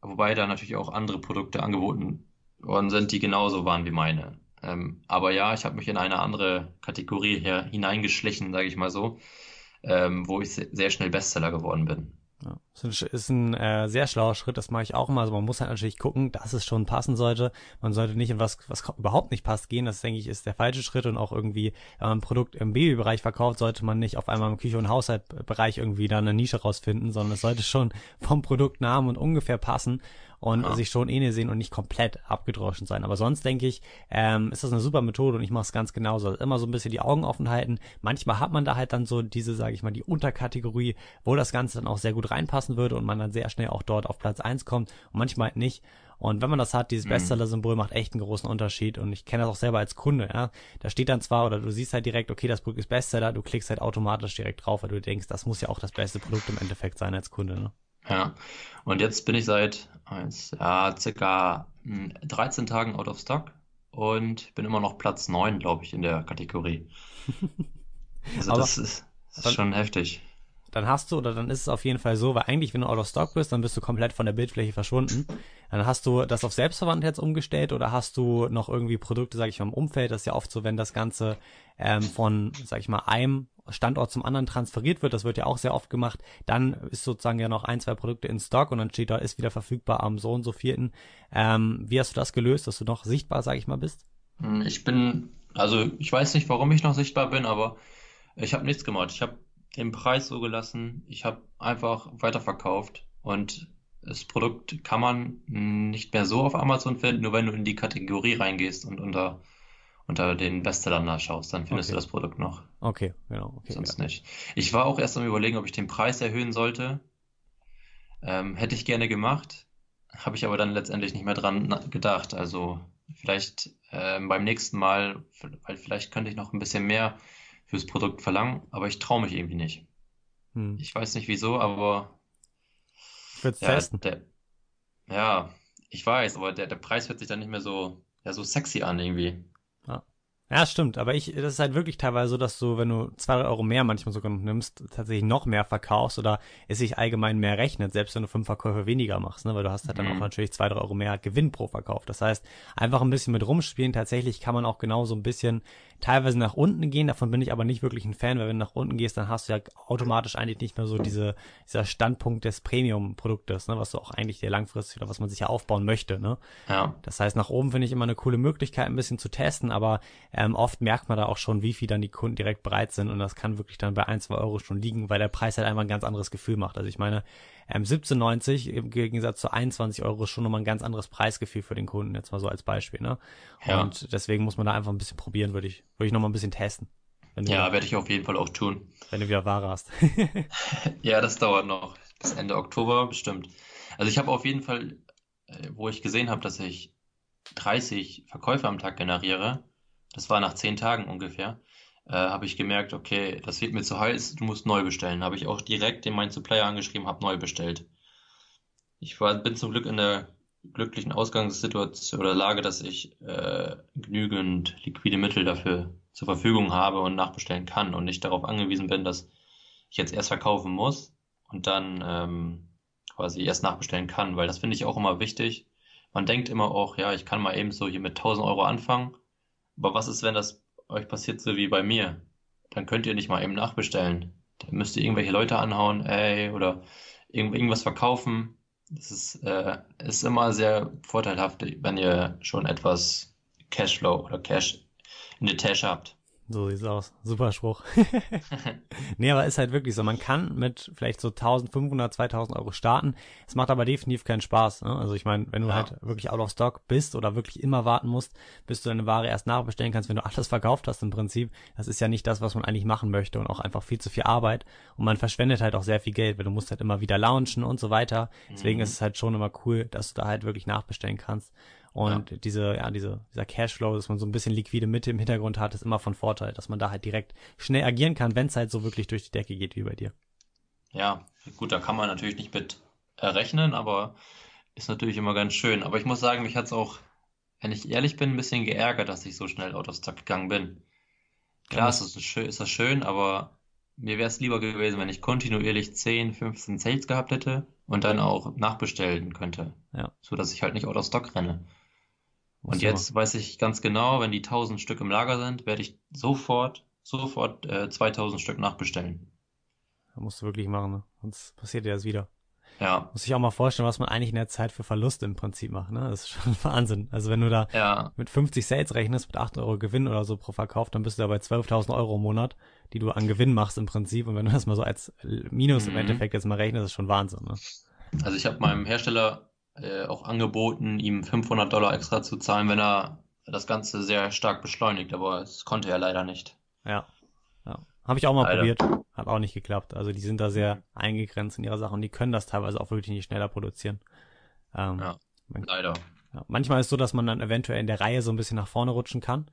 wobei da natürlich auch andere Produkte angeboten worden sind, die genauso waren wie meine. Ähm, aber ja, ich habe mich in eine andere Kategorie her hineingeschlichen, sage ich mal so, ähm, wo ich sehr schnell Bestseller geworden bin. Ja, ist ein äh, sehr schlauer Schritt, das mache ich auch immer. Also man muss halt natürlich gucken, dass es schon passen sollte. Man sollte nicht in was, was überhaupt nicht passt, gehen. Das denke ich ist der falsche Schritt und auch irgendwie, wenn man ein Produkt im Babybereich verkauft, sollte man nicht auf einmal im Küche- und Haushaltbereich irgendwie da eine Nische rausfinden, sondern es sollte schon vom Produktnamen und ungefähr passen und ja. sich schon ähnlich sehen und nicht komplett abgedroschen sein. Aber sonst denke ich, ähm, ist das eine super Methode und ich mache es ganz genauso. Also immer so ein bisschen die Augen offen halten. Manchmal hat man da halt dann so diese, sage ich mal, die Unterkategorie, wo das Ganze dann auch sehr gut reinpassen würde und man dann sehr schnell auch dort auf Platz eins kommt und manchmal halt nicht. Und wenn man das hat, dieses mhm. Bestseller-Symbol macht echt einen großen Unterschied. Und ich kenne das auch selber als Kunde, ja. Da steht dann zwar, oder du siehst halt direkt, okay, das Produkt ist Bestseller, du klickst halt automatisch direkt drauf, weil du denkst, das muss ja auch das beste Produkt im Endeffekt sein als Kunde, ne? Ja, und jetzt bin ich seit eins, ja, circa 13 hm, Tagen out of stock und bin immer noch Platz 9, glaube ich, in der Kategorie. Also Aber das ist, das ist schon heftig. Dann hast du, oder dann ist es auf jeden Fall so, weil eigentlich, wenn du out of stock bist, dann bist du komplett von der Bildfläche verschwunden. Dann hast du das auf Selbstverwandt jetzt umgestellt oder hast du noch irgendwie Produkte, sag ich mal, im Umfeld? Das ist ja oft so, wenn das Ganze ähm, von, sag ich mal, einem Standort zum anderen transferiert wird, das wird ja auch sehr oft gemacht, dann ist sozusagen ja noch ein, zwei Produkte in Stock und dann steht da, ist wieder verfügbar am so und so vierten. Ähm, wie hast du das gelöst, dass du noch sichtbar, sage ich mal, bist? Hm, ich bin, also ich weiß nicht, warum ich noch sichtbar bin, aber ich habe nichts gemacht. Ich habe den Preis so gelassen, ich habe einfach weiterverkauft und das Produkt kann man nicht mehr so auf Amazon finden, nur wenn du in die Kategorie reingehst und unter unter den Bestsellern nachschaust, dann findest okay. du das Produkt noch. Okay, genau. Okay, Sonst ja. nicht. Ich war auch erst am überlegen, ob ich den Preis erhöhen sollte. Ähm, hätte ich gerne gemacht, habe ich aber dann letztendlich nicht mehr dran gedacht. Also vielleicht ähm, beim nächsten Mal, weil vielleicht könnte ich noch ein bisschen mehr fürs Produkt verlangen, aber ich traue mich irgendwie nicht. Hm. Ich weiß nicht wieso, aber ich würde es ja, testen. Der, ja, ich weiß, aber der, der Preis hört sich dann nicht mehr so, ja, so sexy an irgendwie. Ja, stimmt, aber ich, das ist halt wirklich teilweise so, dass du, wenn du zwei Euro mehr manchmal sogar noch nimmst, tatsächlich noch mehr verkaufst oder es sich allgemein mehr rechnet, selbst wenn du fünf Verkäufe weniger machst, ne, weil du hast halt dann auch mhm. natürlich zwei, drei Euro mehr Gewinn pro Verkauf. Das heißt, einfach ein bisschen mit rumspielen, tatsächlich kann man auch genau so ein bisschen teilweise nach unten gehen, davon bin ich aber nicht wirklich ein Fan, weil wenn du nach unten gehst, dann hast du ja automatisch eigentlich nicht mehr so diese, dieser Standpunkt des Premium-Produktes, ne, was du auch eigentlich dir langfristig oder was man sich ja aufbauen möchte, ne. Ja. Das heißt, nach oben finde ich immer eine coole Möglichkeit, ein bisschen zu testen, aber ähm, oft merkt man da auch schon, wie viel dann die Kunden direkt bereit sind und das kann wirklich dann bei ein, zwei Euro schon liegen, weil der Preis halt einfach ein ganz anderes Gefühl macht. Also ich meine, ähm, 17,90 im Gegensatz zu 21 Euro ist schon nochmal ein ganz anderes Preisgefühl für den Kunden, jetzt mal so als Beispiel, ne? Ja. Und deswegen muss man da einfach ein bisschen probieren, würde ich, würde ich nochmal ein bisschen testen. ja, werde ich auf jeden Fall auch tun. Wenn du wieder Ware hast. ja, das dauert noch. Bis Ende Oktober bestimmt. Also ich habe auf jeden Fall, äh, wo ich gesehen habe, dass ich 30 Verkäufe am Tag generiere, das war nach zehn Tagen ungefähr, äh, habe ich gemerkt, okay, das wird mir zu heiß, du musst neu bestellen. Habe ich auch direkt den meinen Supplier angeschrieben, habe neu bestellt. Ich war, bin zum Glück in der glücklichen Ausgangssituation oder Lage, dass ich äh, genügend liquide Mittel dafür zur Verfügung habe und nachbestellen kann und nicht darauf angewiesen bin, dass ich jetzt erst verkaufen muss und dann ähm, quasi erst nachbestellen kann, weil das finde ich auch immer wichtig, man denkt immer auch, ja, ich kann mal eben so hier mit 1000 Euro anfangen. Aber was ist, wenn das euch passiert so wie bei mir? Dann könnt ihr nicht mal eben nachbestellen. Dann müsst ihr irgendwelche Leute anhauen, ey, oder irgend, irgendwas verkaufen. Das ist, äh, ist immer sehr vorteilhaft, wenn ihr schon etwas Cashflow oder Cash in der Tasche habt. So sieht's aus. Super Spruch. nee, aber ist halt wirklich so. Man kann mit vielleicht so 1500, 2000 Euro starten. Es macht aber definitiv keinen Spaß. Ne? Also ich meine, wenn du ja. halt wirklich out of stock bist oder wirklich immer warten musst, bis du deine Ware erst nachbestellen kannst, wenn du alles verkauft hast im Prinzip, das ist ja nicht das, was man eigentlich machen möchte und auch einfach viel zu viel Arbeit. Und man verschwendet halt auch sehr viel Geld, weil du musst halt immer wieder launchen und so weiter. Deswegen mhm. ist es halt schon immer cool, dass du da halt wirklich nachbestellen kannst. Und ja. diese, ja, diese, dieser Cashflow, dass man so ein bisschen liquide Mitte im Hintergrund hat, ist immer von Vorteil, dass man da halt direkt schnell agieren kann, wenn es halt so wirklich durch die Decke geht wie bei dir. Ja, gut, da kann man natürlich nicht mit errechnen, aber ist natürlich immer ganz schön. Aber ich muss sagen, mich hat es auch, wenn ich ehrlich bin, ein bisschen geärgert, dass ich so schnell out of stock gegangen bin. Klar, ja. ist, das schön, ist das schön, aber mir wäre es lieber gewesen, wenn ich kontinuierlich 10, 15 Sales gehabt hätte und dann auch nachbestellen könnte. Ja. So dass ich halt nicht out of stock renne. Und so. jetzt weiß ich ganz genau, wenn die 1000 Stück im Lager sind, werde ich sofort, sofort äh, 2000 Stück nachbestellen. Da musst du wirklich machen, ne? sonst passiert dir das wieder. Ja. Muss ich auch mal vorstellen, was man eigentlich in der Zeit für Verluste im Prinzip macht, ne? Das ist schon Wahnsinn. Also wenn du da ja. mit 50 Sales rechnest, mit 8 Euro Gewinn oder so pro Verkauf, dann bist du da bei 12.000 Euro im Monat, die du an Gewinn machst im Prinzip. Und wenn du das mal so als Minus mhm. im Endeffekt jetzt mal rechnest, ist schon Wahnsinn, ne? Also ich habe meinem Hersteller äh, auch angeboten, ihm 500 Dollar extra zu zahlen, wenn er das Ganze sehr stark beschleunigt, aber es konnte er leider nicht. Ja. ja. Habe ich auch mal leider. probiert, hat auch nicht geklappt. Also die sind da sehr eingegrenzt in ihrer Sache und die können das teilweise auch wirklich nicht schneller produzieren. Ähm, ja, leider. Ja. Manchmal ist es so, dass man dann eventuell in der Reihe so ein bisschen nach vorne rutschen kann.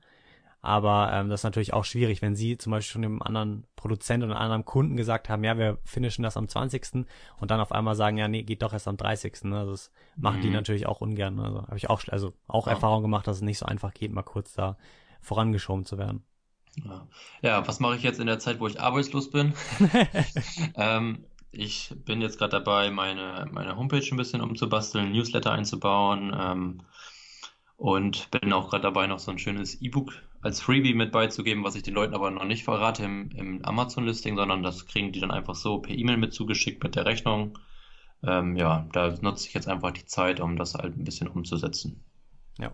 Aber ähm, das ist natürlich auch schwierig, wenn Sie zum Beispiel schon dem anderen Produzenten oder einem anderen Kunden gesagt haben, ja, wir finishen das am 20. und dann auf einmal sagen, ja, nee, geht doch erst am 30. Ne? Also das machen mhm. die natürlich auch ungern. Ne? Also habe ich auch, also auch ja. Erfahrung gemacht, dass es nicht so einfach geht, mal kurz da vorangeschoben zu werden. Ja, ja was mache ich jetzt in der Zeit, wo ich arbeitslos bin? ähm, ich bin jetzt gerade dabei, meine, meine Homepage ein bisschen umzubasteln, Newsletter einzubauen ähm, und bin auch gerade dabei, noch so ein schönes E-Book als Freebie mit beizugeben, was ich den Leuten aber noch nicht verrate im, im Amazon-Listing, sondern das kriegen die dann einfach so per E-Mail mit zugeschickt mit der Rechnung. Ähm, ja, da nutze ich jetzt einfach die Zeit, um das halt ein bisschen umzusetzen. Ja,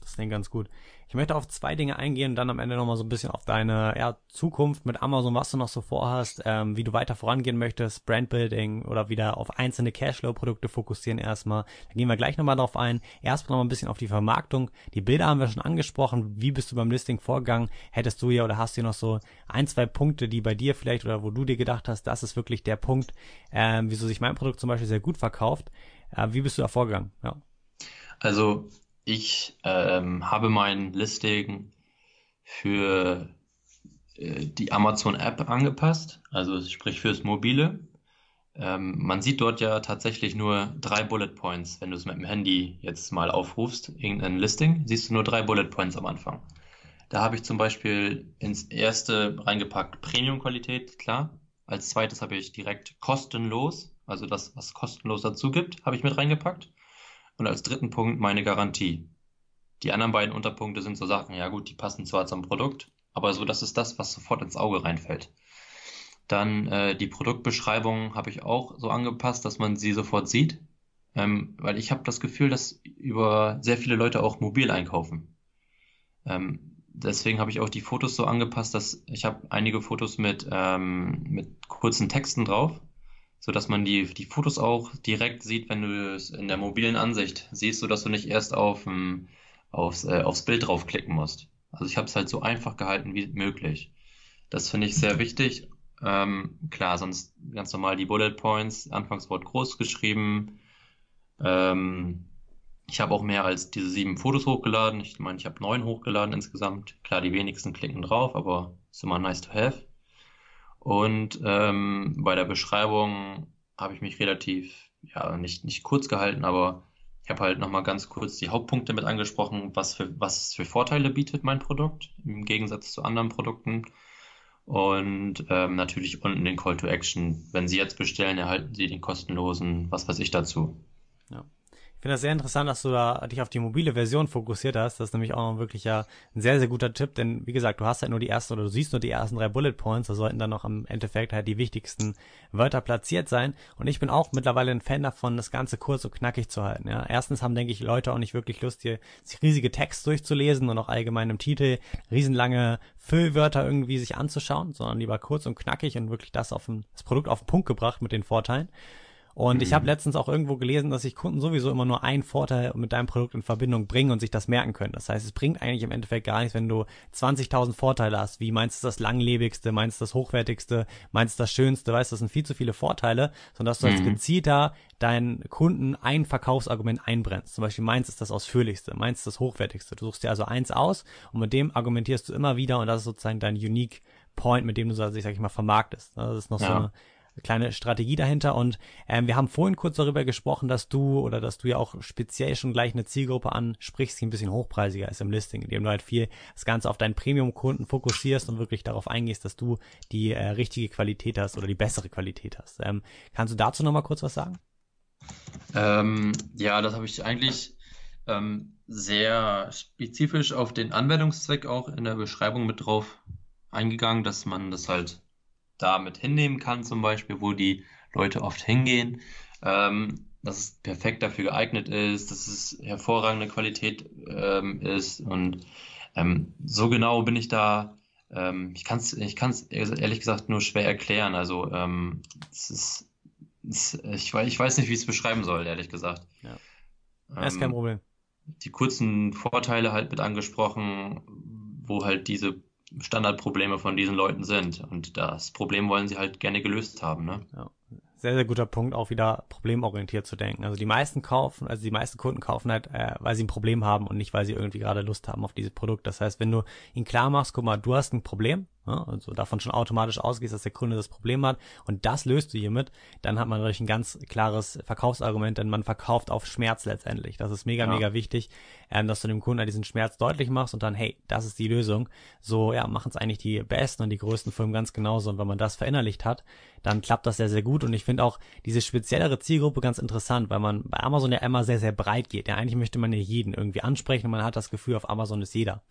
das klingt ganz gut. Ich möchte auf zwei Dinge eingehen und dann am Ende nochmal so ein bisschen auf deine ja, Zukunft mit Amazon, was du noch so vorhast, ähm, wie du weiter vorangehen möchtest, Brandbuilding oder wieder auf einzelne Cashflow-Produkte fokussieren erstmal. Da gehen wir gleich nochmal drauf ein. Erstmal nochmal ein bisschen auf die Vermarktung. Die Bilder haben wir schon angesprochen. Wie bist du beim Listing vorgegangen? Hättest du ja oder hast du noch so ein, zwei Punkte, die bei dir vielleicht oder wo du dir gedacht hast, das ist wirklich der Punkt, ähm, wieso sich mein Produkt zum Beispiel sehr gut verkauft. Äh, wie bist du da vorgegangen? Ja. Also ich ähm, habe mein Listing für äh, die Amazon-App angepasst, also sprich fürs Mobile. Ähm, man sieht dort ja tatsächlich nur drei Bullet Points. Wenn du es mit dem Handy jetzt mal aufrufst, irgendein Listing, siehst du nur drei Bullet Points am Anfang. Da habe ich zum Beispiel ins erste reingepackt Premium-Qualität, klar. Als zweites habe ich direkt kostenlos, also das, was kostenlos dazu gibt, habe ich mit reingepackt. Und als dritten Punkt meine Garantie. Die anderen beiden Unterpunkte sind so Sachen, ja gut, die passen zwar zum Produkt, aber so, das ist das, was sofort ins Auge reinfällt. Dann äh, die Produktbeschreibung habe ich auch so angepasst, dass man sie sofort sieht, ähm, weil ich habe das Gefühl, dass über sehr viele Leute auch mobil einkaufen. Ähm, deswegen habe ich auch die Fotos so angepasst, dass ich habe einige Fotos mit, ähm, mit kurzen Texten drauf, so dass man die, die Fotos auch direkt sieht, wenn du es in der mobilen Ansicht siehst, so dass du nicht erst auf, ähm, aufs, äh, aufs Bild draufklicken musst. Also ich habe es halt so einfach gehalten wie möglich. Das finde ich sehr wichtig. Ähm, klar, sonst ganz normal die Bullet Points, Anfangswort groß geschrieben. Ähm, ich habe auch mehr als diese sieben Fotos hochgeladen. Ich meine, ich habe neun hochgeladen insgesamt. Klar, die wenigsten klicken drauf, aber ist immer nice to have. Und ähm, bei der Beschreibung habe ich mich relativ, ja, nicht, nicht kurz gehalten, aber ich habe halt nochmal ganz kurz die Hauptpunkte mit angesprochen, was für, was es für Vorteile bietet mein Produkt im Gegensatz zu anderen Produkten. Und ähm, natürlich unten den Call to Action. Wenn Sie jetzt bestellen, erhalten Sie den kostenlosen, was weiß ich dazu. Ja finde das sehr interessant, dass du da dich auf die mobile Version fokussiert hast. Das ist nämlich auch wirklich ja ein sehr, sehr guter Tipp, denn wie gesagt, du hast halt nur die ersten oder du siehst nur die ersten drei Bullet Points, da sollten dann noch im Endeffekt halt die wichtigsten Wörter platziert sein. Und ich bin auch mittlerweile ein Fan davon, das Ganze kurz und knackig zu halten. Ja. Erstens haben, denke ich, Leute auch nicht wirklich Lust, hier sich riesige Text durchzulesen und auch allgemein im Titel riesenlange Füllwörter irgendwie sich anzuschauen, sondern lieber kurz und knackig und wirklich das auf den, das Produkt auf den Punkt gebracht mit den Vorteilen. Und mhm. ich habe letztens auch irgendwo gelesen, dass sich Kunden sowieso immer nur einen Vorteil mit deinem Produkt in Verbindung bringen und sich das merken können. Das heißt, es bringt eigentlich im Endeffekt gar nichts, wenn du 20.000 Vorteile hast. Wie meinst du das langlebigste, meinst du das hochwertigste, meinst du das schönste, weißt du, das sind viel zu viele Vorteile, sondern dass du als mhm. gezielter deinen Kunden ein Verkaufsargument einbrennst. Zum Beispiel meins ist das ausführlichste, meins ist das hochwertigste. Du suchst dir also eins aus und mit dem argumentierst du immer wieder und das ist sozusagen dein Unique Point, mit dem du, sag ich mal, vermarktest. Das ist noch ja. so eine kleine Strategie dahinter. Und ähm, wir haben vorhin kurz darüber gesprochen, dass du oder dass du ja auch speziell schon gleich eine Zielgruppe ansprichst, die ein bisschen hochpreisiger ist im Listing, indem du halt viel das Ganze auf deinen Premium-Kunden fokussierst und wirklich darauf eingehst, dass du die äh, richtige Qualität hast oder die bessere Qualität hast. Ähm, kannst du dazu nochmal kurz was sagen? Ähm, ja, das habe ich eigentlich ähm, sehr spezifisch auf den Anwendungszweck auch in der Beschreibung mit drauf eingegangen, dass man das halt damit hinnehmen kann, zum Beispiel, wo die Leute oft hingehen, ähm, dass es perfekt dafür geeignet ist, dass es hervorragende Qualität ähm, ist und ähm, so genau bin ich da. Ähm, ich kann es ich kann's ehrlich gesagt nur schwer erklären. Also ähm, es ist, es, ich, ich weiß nicht, wie ich es beschreiben soll, ehrlich gesagt. Ja. ja ist kein ähm, Problem. Die kurzen Vorteile halt mit angesprochen, wo halt diese Standardprobleme von diesen Leuten sind. Und das Problem wollen sie halt gerne gelöst haben. Ne? Ja. Sehr, sehr guter Punkt, auch wieder problemorientiert zu denken. Also die meisten kaufen, also die meisten Kunden kaufen halt, äh, weil sie ein Problem haben und nicht, weil sie irgendwie gerade Lust haben auf dieses Produkt. Das heißt, wenn du ihnen klar machst, guck mal, du hast ein Problem, also davon schon automatisch ausgehst, dass der Kunde das Problem hat und das löst du hiermit, dann hat man natürlich ein ganz klares Verkaufsargument, denn man verkauft auf Schmerz letztendlich. Das ist mega, ja. mega wichtig, ähm, dass du dem Kunden diesen Schmerz deutlich machst und dann, hey, das ist die Lösung. So, ja, machen es eigentlich die besten und die größten Firmen ganz genauso. Und wenn man das verinnerlicht hat, dann klappt das sehr, sehr gut. Und ich finde auch diese speziellere Zielgruppe ganz interessant, weil man bei Amazon ja immer sehr, sehr breit geht. Ja, eigentlich möchte man ja jeden irgendwie ansprechen und man hat das Gefühl, auf Amazon ist jeder.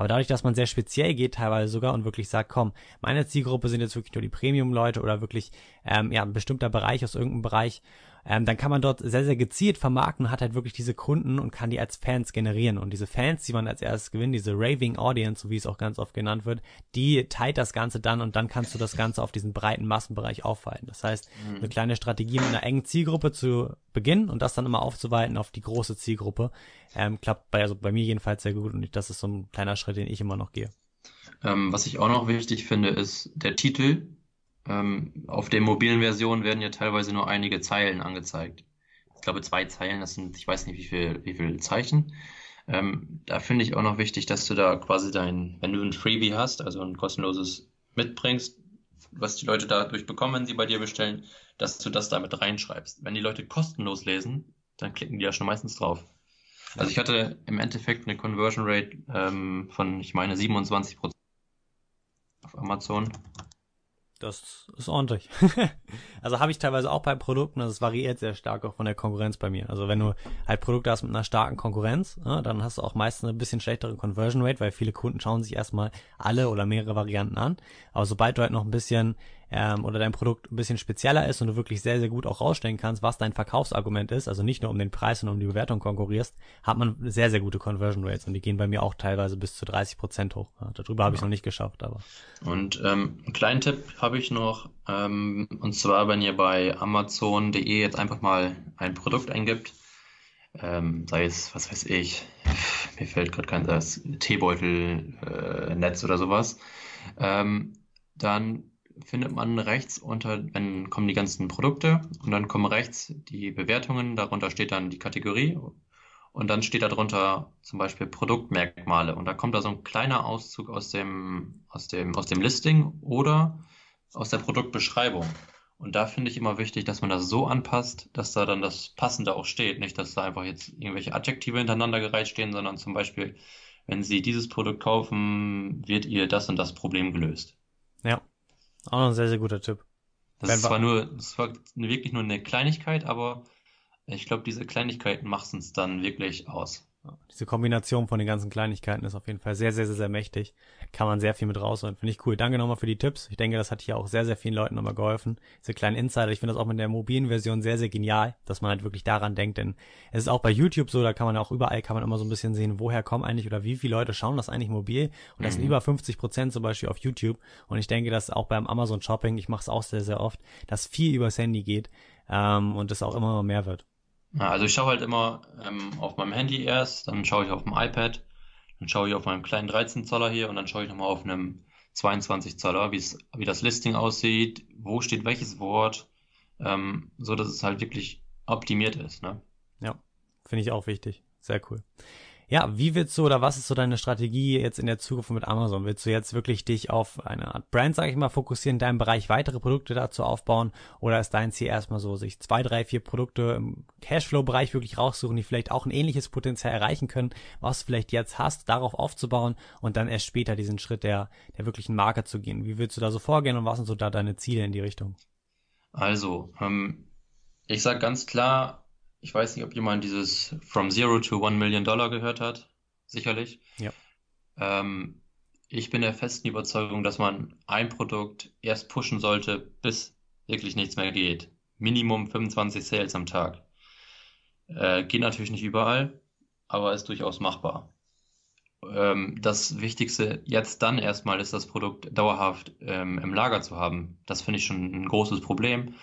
Aber dadurch, dass man sehr speziell geht, teilweise sogar und wirklich sagt, komm, meine Zielgruppe sind jetzt wirklich nur die Premium-Leute oder wirklich ähm, ja ein bestimmter Bereich aus irgendeinem Bereich, ähm, dann kann man dort sehr, sehr gezielt vermarkten und hat halt wirklich diese Kunden und kann die als Fans generieren. Und diese Fans, die man als erstes gewinnt, diese Raving Audience, so wie es auch ganz oft genannt wird, die teilt das Ganze dann und dann kannst du das Ganze auf diesen breiten Massenbereich aufweiten. Das heißt, mhm. eine kleine Strategie mit einer engen Zielgruppe zu beginnen und das dann immer aufzuweiten auf die große Zielgruppe, ähm, klappt bei, also bei mir jedenfalls sehr gut und das ist so ein kleiner Schritt, den ich immer noch gehe. Ähm, was ich auch noch wichtig finde, ist der Titel. Ähm, auf den mobilen Versionen werden ja teilweise nur einige Zeilen angezeigt. Ich glaube, zwei Zeilen, das sind, ich weiß nicht, wie viel, wie viel Zeichen. Ähm, da finde ich auch noch wichtig, dass du da quasi dein, wenn du ein Freebie hast, also ein kostenloses mitbringst, was die Leute dadurch bekommen, wenn sie bei dir bestellen, dass du das damit reinschreibst. Wenn die Leute kostenlos lesen, dann klicken die ja schon meistens drauf. Also ich hatte im Endeffekt eine Conversion Rate ähm, von, ich meine, 27 Prozent auf Amazon. Das ist ordentlich. also habe ich teilweise auch bei Produkten, es variiert sehr stark auch von der Konkurrenz bei mir. Also wenn du halt Produkte hast mit einer starken Konkurrenz, ja, dann hast du auch meistens ein bisschen schlechtere Conversion Rate, weil viele Kunden schauen sich erstmal alle oder mehrere Varianten an. Aber sobald du halt noch ein bisschen ähm, oder dein Produkt ein bisschen spezieller ist und du wirklich sehr, sehr gut auch rausstellen kannst, was dein Verkaufsargument ist, also nicht nur um den Preis und um die Bewertung konkurrierst, hat man sehr, sehr gute Conversion Rates und die gehen bei mir auch teilweise bis zu 30 Prozent hoch. Ja, darüber habe ich noch nicht geschafft, aber. Und ähm, einen kleinen Tipp habe ich noch, ähm, und zwar, wenn ihr bei Amazon.de jetzt einfach mal ein Produkt eingibt, ähm, sei es, was weiß ich, mir fällt gerade kein das Teebeutel, äh, oder sowas, ähm, dann findet man rechts unter, wenn kommen die ganzen Produkte und dann kommen rechts die Bewertungen, darunter steht dann die Kategorie und dann steht darunter zum Beispiel Produktmerkmale und da kommt da so ein kleiner Auszug aus dem, aus dem, aus dem Listing oder aus der Produktbeschreibung. Und da finde ich immer wichtig, dass man das so anpasst, dass da dann das Passende auch steht. Nicht, dass da einfach jetzt irgendwelche Adjektive hintereinander gereiht stehen, sondern zum Beispiel, wenn Sie dieses Produkt kaufen, wird ihr das und das Problem gelöst. Ja. Auch noch ein sehr, sehr guter Tipp. Das ist zwar nur, das war wirklich nur eine Kleinigkeit, aber Ich glaube, diese Kleinigkeiten machen es dann wirklich aus. Diese Kombination von den ganzen Kleinigkeiten ist auf jeden Fall sehr, sehr, sehr, sehr mächtig. Kann man sehr viel mit rausholen. Finde ich cool. Danke nochmal für die Tipps. Ich denke, das hat hier auch sehr, sehr vielen Leuten nochmal geholfen. Diese kleinen Insider. Ich finde das auch mit der mobilen Version sehr, sehr genial, dass man halt wirklich daran denkt. Denn es ist auch bei YouTube so, da kann man auch überall, kann man immer so ein bisschen sehen, woher kommen eigentlich oder wie viele Leute schauen das eigentlich mobil. Und das mhm. sind über 50 Prozent zum Beispiel auf YouTube. Und ich denke, dass auch beim Amazon Shopping, ich mache es auch sehr, sehr oft, dass viel übers Handy geht ähm, und es auch immer mehr wird. Ja, also ich schaue halt immer ähm, auf meinem Handy erst, dann schaue ich auf dem iPad, dann schaue ich auf meinem kleinen 13 Zoller hier und dann schaue ich nochmal auf einem 22 Zoller, wie das Listing aussieht, wo steht welches Wort, ähm, so dass es halt wirklich optimiert ist. Ne? Ja, finde ich auch wichtig. Sehr cool. Ja, wie willst du oder was ist so deine Strategie jetzt in der Zukunft mit Amazon? Willst du jetzt wirklich dich auf eine Art Brand, sage ich mal, fokussieren, in deinem Bereich weitere Produkte dazu aufbauen? Oder ist dein Ziel erstmal so, sich zwei, drei, vier Produkte im Cashflow-Bereich wirklich raussuchen, die vielleicht auch ein ähnliches Potenzial erreichen können, was du vielleicht jetzt hast, darauf aufzubauen und dann erst später diesen Schritt der, der wirklichen Marke zu gehen? Wie willst du da so vorgehen und was sind so da deine Ziele in die Richtung? Also, ähm, ich sage ganz klar, ich weiß nicht, ob jemand dieses From Zero to One Million Dollar gehört hat. Sicherlich. Ja. Ähm, ich bin der festen Überzeugung, dass man ein Produkt erst pushen sollte, bis wirklich nichts mehr geht. Minimum 25 Sales am Tag. Äh, geht natürlich nicht überall, aber ist durchaus machbar. Ähm, das Wichtigste jetzt dann erstmal ist das Produkt dauerhaft ähm, im Lager zu haben. Das finde ich schon ein großes Problem.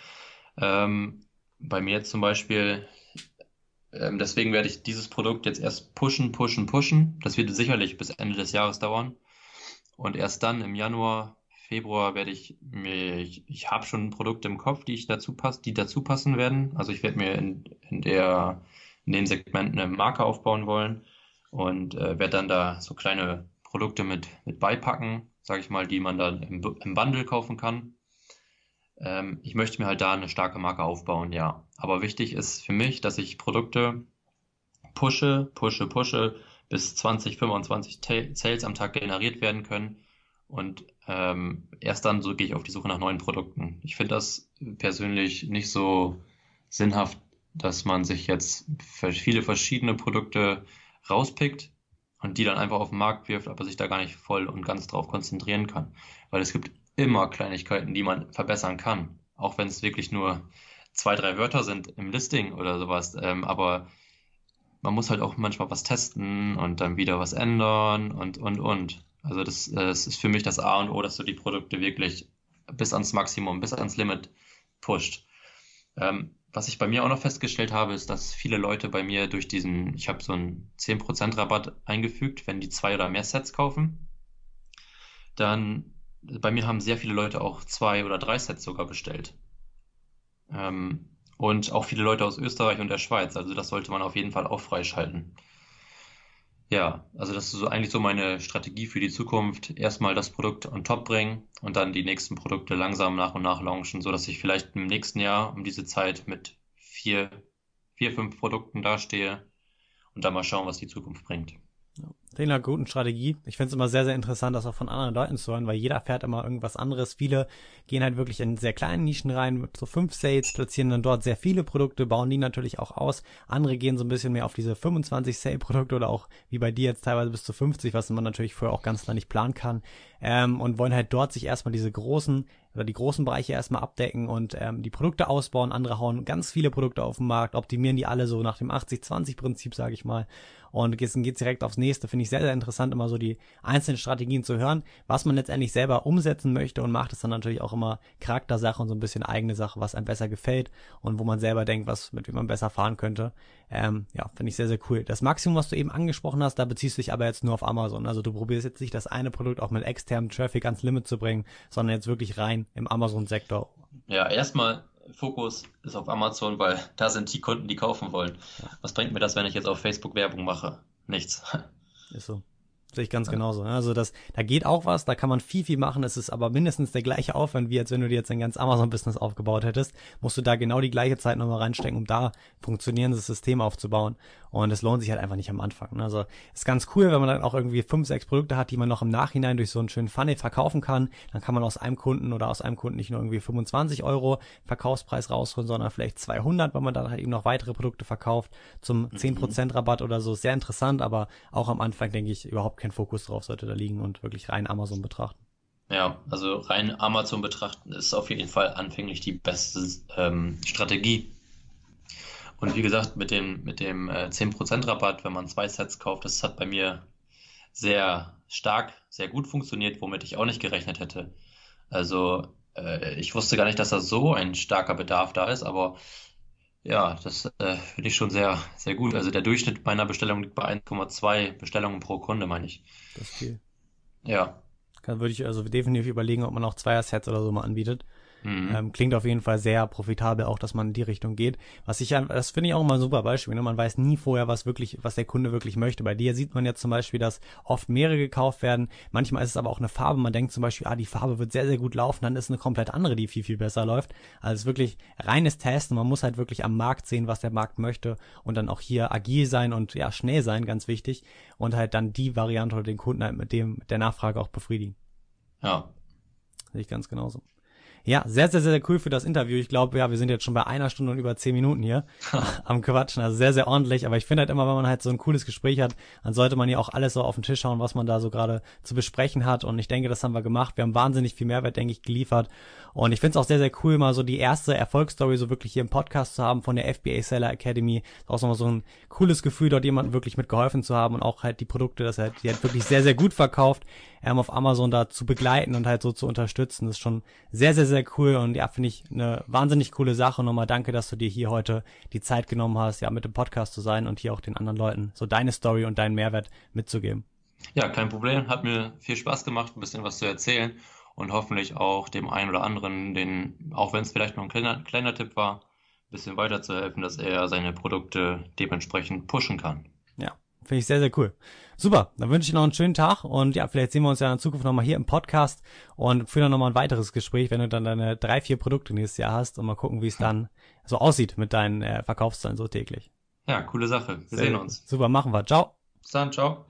Ähm, bei mir jetzt zum Beispiel, ähm, deswegen werde ich dieses Produkt jetzt erst pushen, pushen, pushen. Das wird sicherlich bis Ende des Jahres dauern. Und erst dann im Januar, Februar werde ich mir, ich, ich habe schon Produkte im Kopf, die ich dazu passen, die dazu passen werden. Also ich werde mir in, in der, in den Segmenten eine Marke aufbauen wollen und äh, werde dann da so kleine Produkte mit, mit beipacken, sage ich mal, die man dann im, im Bundle kaufen kann. Ähm, ich möchte mir halt da eine starke Marke aufbauen, ja. Aber wichtig ist für mich, dass ich Produkte pushe, pushe, pushe, bis 20, 25 Sales am Tag generiert werden können. Und ähm, erst dann so gehe ich auf die Suche nach neuen Produkten. Ich finde das persönlich nicht so sinnhaft, dass man sich jetzt viele verschiedene Produkte rauspickt und die dann einfach auf den Markt wirft, aber sich da gar nicht voll und ganz drauf konzentrieren kann. Weil es gibt immer Kleinigkeiten, die man verbessern kann. Auch wenn es wirklich nur zwei, drei Wörter sind im Listing oder sowas. Ähm, aber man muss halt auch manchmal was testen und dann wieder was ändern und, und, und. Also das, das ist für mich das A und O, dass du die Produkte wirklich bis ans Maximum, bis ans Limit pusht. Ähm, was ich bei mir auch noch festgestellt habe, ist, dass viele Leute bei mir durch diesen, ich habe so einen 10% Rabatt eingefügt, wenn die zwei oder mehr Sets kaufen. Dann bei mir haben sehr viele Leute auch zwei oder drei Sets sogar bestellt. Ähm, und auch viele Leute aus Österreich und der Schweiz. Also das sollte man auf jeden Fall auch freischalten. Ja, also das ist so eigentlich so meine Strategie für die Zukunft. Erstmal das Produkt on top bringen und dann die nächsten Produkte langsam nach und nach launchen, so dass ich vielleicht im nächsten Jahr um diese Zeit mit vier, vier, fünf Produkten dastehe und dann mal schauen, was die Zukunft bringt. Klingt einer guten Strategie. Ich finde es immer sehr, sehr interessant, das auch von anderen Leuten zu hören, weil jeder fährt immer irgendwas anderes. Viele gehen halt wirklich in sehr kleinen Nischen rein, mit so fünf Sales, platzieren dann dort sehr viele Produkte, bauen die natürlich auch aus. Andere gehen so ein bisschen mehr auf diese 25 Sale-Produkte oder auch wie bei dir jetzt teilweise bis zu 50, was man natürlich vorher auch ganz klar nicht planen kann. Ähm, und wollen halt dort sich erstmal diese großen oder die großen Bereiche erstmal abdecken und ähm, die Produkte ausbauen. Andere hauen ganz viele Produkte auf den Markt, optimieren die alle so nach dem 80-20-Prinzip, sage ich mal. Und geht, geht direkt aufs nächste. Finde ich sehr, sehr interessant, immer so die einzelnen Strategien zu hören, was man letztendlich selber umsetzen möchte und macht es dann natürlich auch immer Charaktersache und so ein bisschen eigene Sache, was einem besser gefällt und wo man selber denkt, was, mit wem man besser fahren könnte. Ähm, ja, finde ich sehr, sehr cool. Das Maximum, was du eben angesprochen hast, da beziehst du dich aber jetzt nur auf Amazon. Also du probierst jetzt nicht das eine Produkt auch mit externem Traffic ans Limit zu bringen, sondern jetzt wirklich rein im Amazon-Sektor. Ja, erstmal Fokus ist auf Amazon, weil da sind die Kunden, die kaufen wollen. Was bringt mir das, wenn ich jetzt auf Facebook Werbung mache? Nichts. Ist so. Sehe ich ganz ja. genauso. Ne? Also das, da geht auch was, da kann man viel, viel machen. Es ist aber mindestens der gleiche Aufwand, wie als wenn du dir jetzt ein ganz Amazon-Business aufgebaut hättest. Musst du da genau die gleiche Zeit nochmal reinstecken, um da funktionierendes System aufzubauen. Und es lohnt sich halt einfach nicht am Anfang. Ne? Also ist ganz cool, wenn man dann auch irgendwie fünf, sechs Produkte hat, die man noch im Nachhinein durch so einen schönen Funnel verkaufen kann. Dann kann man aus einem Kunden oder aus einem Kunden nicht nur irgendwie 25 Euro Verkaufspreis rausholen, sondern vielleicht 200, weil man dann halt eben noch weitere Produkte verkauft zum 10% mhm. Rabatt oder so. Sehr interessant, aber auch am Anfang denke ich überhaupt kein Fokus drauf sollte da liegen und wirklich rein Amazon betrachten. Ja, also rein Amazon betrachten ist auf jeden Fall anfänglich die beste ähm, Strategie. Und wie gesagt, mit dem, mit dem äh, 10% Rabatt, wenn man zwei Sets kauft, das hat bei mir sehr stark, sehr gut funktioniert, womit ich auch nicht gerechnet hätte. Also äh, ich wusste gar nicht, dass da so ein starker Bedarf da ist, aber ja, das äh, finde ich schon sehr, sehr gut. Also der Durchschnitt meiner Bestellung liegt bei 1,2 Bestellungen pro Kunde, meine ich. Das ist viel. Ja. Dann würde ich also definitiv überlegen, ob man auch Zweier-Sets oder so mal anbietet. Mhm. Ähm, klingt auf jeden Fall sehr profitabel, auch dass man in die Richtung geht. Was ich, das finde ich auch immer ein super Beispiel. Ne? Man weiß nie vorher, was wirklich, was der Kunde wirklich möchte. Bei dir sieht man ja zum Beispiel, dass oft mehrere gekauft werden. Manchmal ist es aber auch eine Farbe. Man denkt zum Beispiel, ah, die Farbe wird sehr, sehr gut laufen. Dann ist eine komplett andere, die viel, viel besser läuft. Also es ist wirklich reines Testen. Man muss halt wirklich am Markt sehen, was der Markt möchte und dann auch hier agil sein und ja, schnell sein, ganz wichtig. Und halt dann die Variante oder den Kunden halt mit dem, der Nachfrage auch befriedigen. Ja. Sehe ich ganz genauso. Ja, sehr, sehr, sehr cool für das Interview. Ich glaube, ja, wir sind jetzt schon bei einer Stunde und über zehn Minuten hier am Quatschen. Also sehr, sehr ordentlich. Aber ich finde halt immer, wenn man halt so ein cooles Gespräch hat, dann sollte man ja auch alles so auf den Tisch schauen, was man da so gerade zu besprechen hat. Und ich denke, das haben wir gemacht. Wir haben wahnsinnig viel Mehrwert, denke ich, geliefert. Und ich finde es auch sehr, sehr cool, mal so die erste Erfolgsstory so wirklich hier im Podcast zu haben von der FBA Seller Academy. Ist auch nochmal so ein cooles Gefühl, dort jemanden wirklich mitgeholfen zu haben und auch halt die Produkte, dass er die halt wirklich sehr, sehr gut verkauft, ähm, auf Amazon da zu begleiten und halt so zu unterstützen. Das ist schon sehr, sehr, sehr cool und ja, finde ich eine wahnsinnig coole Sache. Nochmal danke, dass du dir hier heute die Zeit genommen hast, ja, mit dem Podcast zu sein und hier auch den anderen Leuten so deine Story und deinen Mehrwert mitzugeben. Ja, kein Problem. Hat mir viel Spaß gemacht, ein bisschen was zu erzählen und hoffentlich auch dem einen oder anderen, den, auch wenn es vielleicht nur ein kleiner, kleiner Tipp war, ein bisschen weiterzuhelfen, dass er seine Produkte dementsprechend pushen kann. Finde ich sehr, sehr cool. Super, dann wünsche ich noch einen schönen Tag und ja, vielleicht sehen wir uns ja in Zukunft nochmal hier im Podcast und führen dann nochmal ein weiteres Gespräch, wenn du dann deine drei, vier Produkte nächstes Jahr hast und mal gucken, wie es dann so aussieht mit deinen äh, Verkaufszahlen so täglich. Ja, coole Sache. Wir sehr sehen uns. Super, machen wir. Ciao. Bis dann, ciao.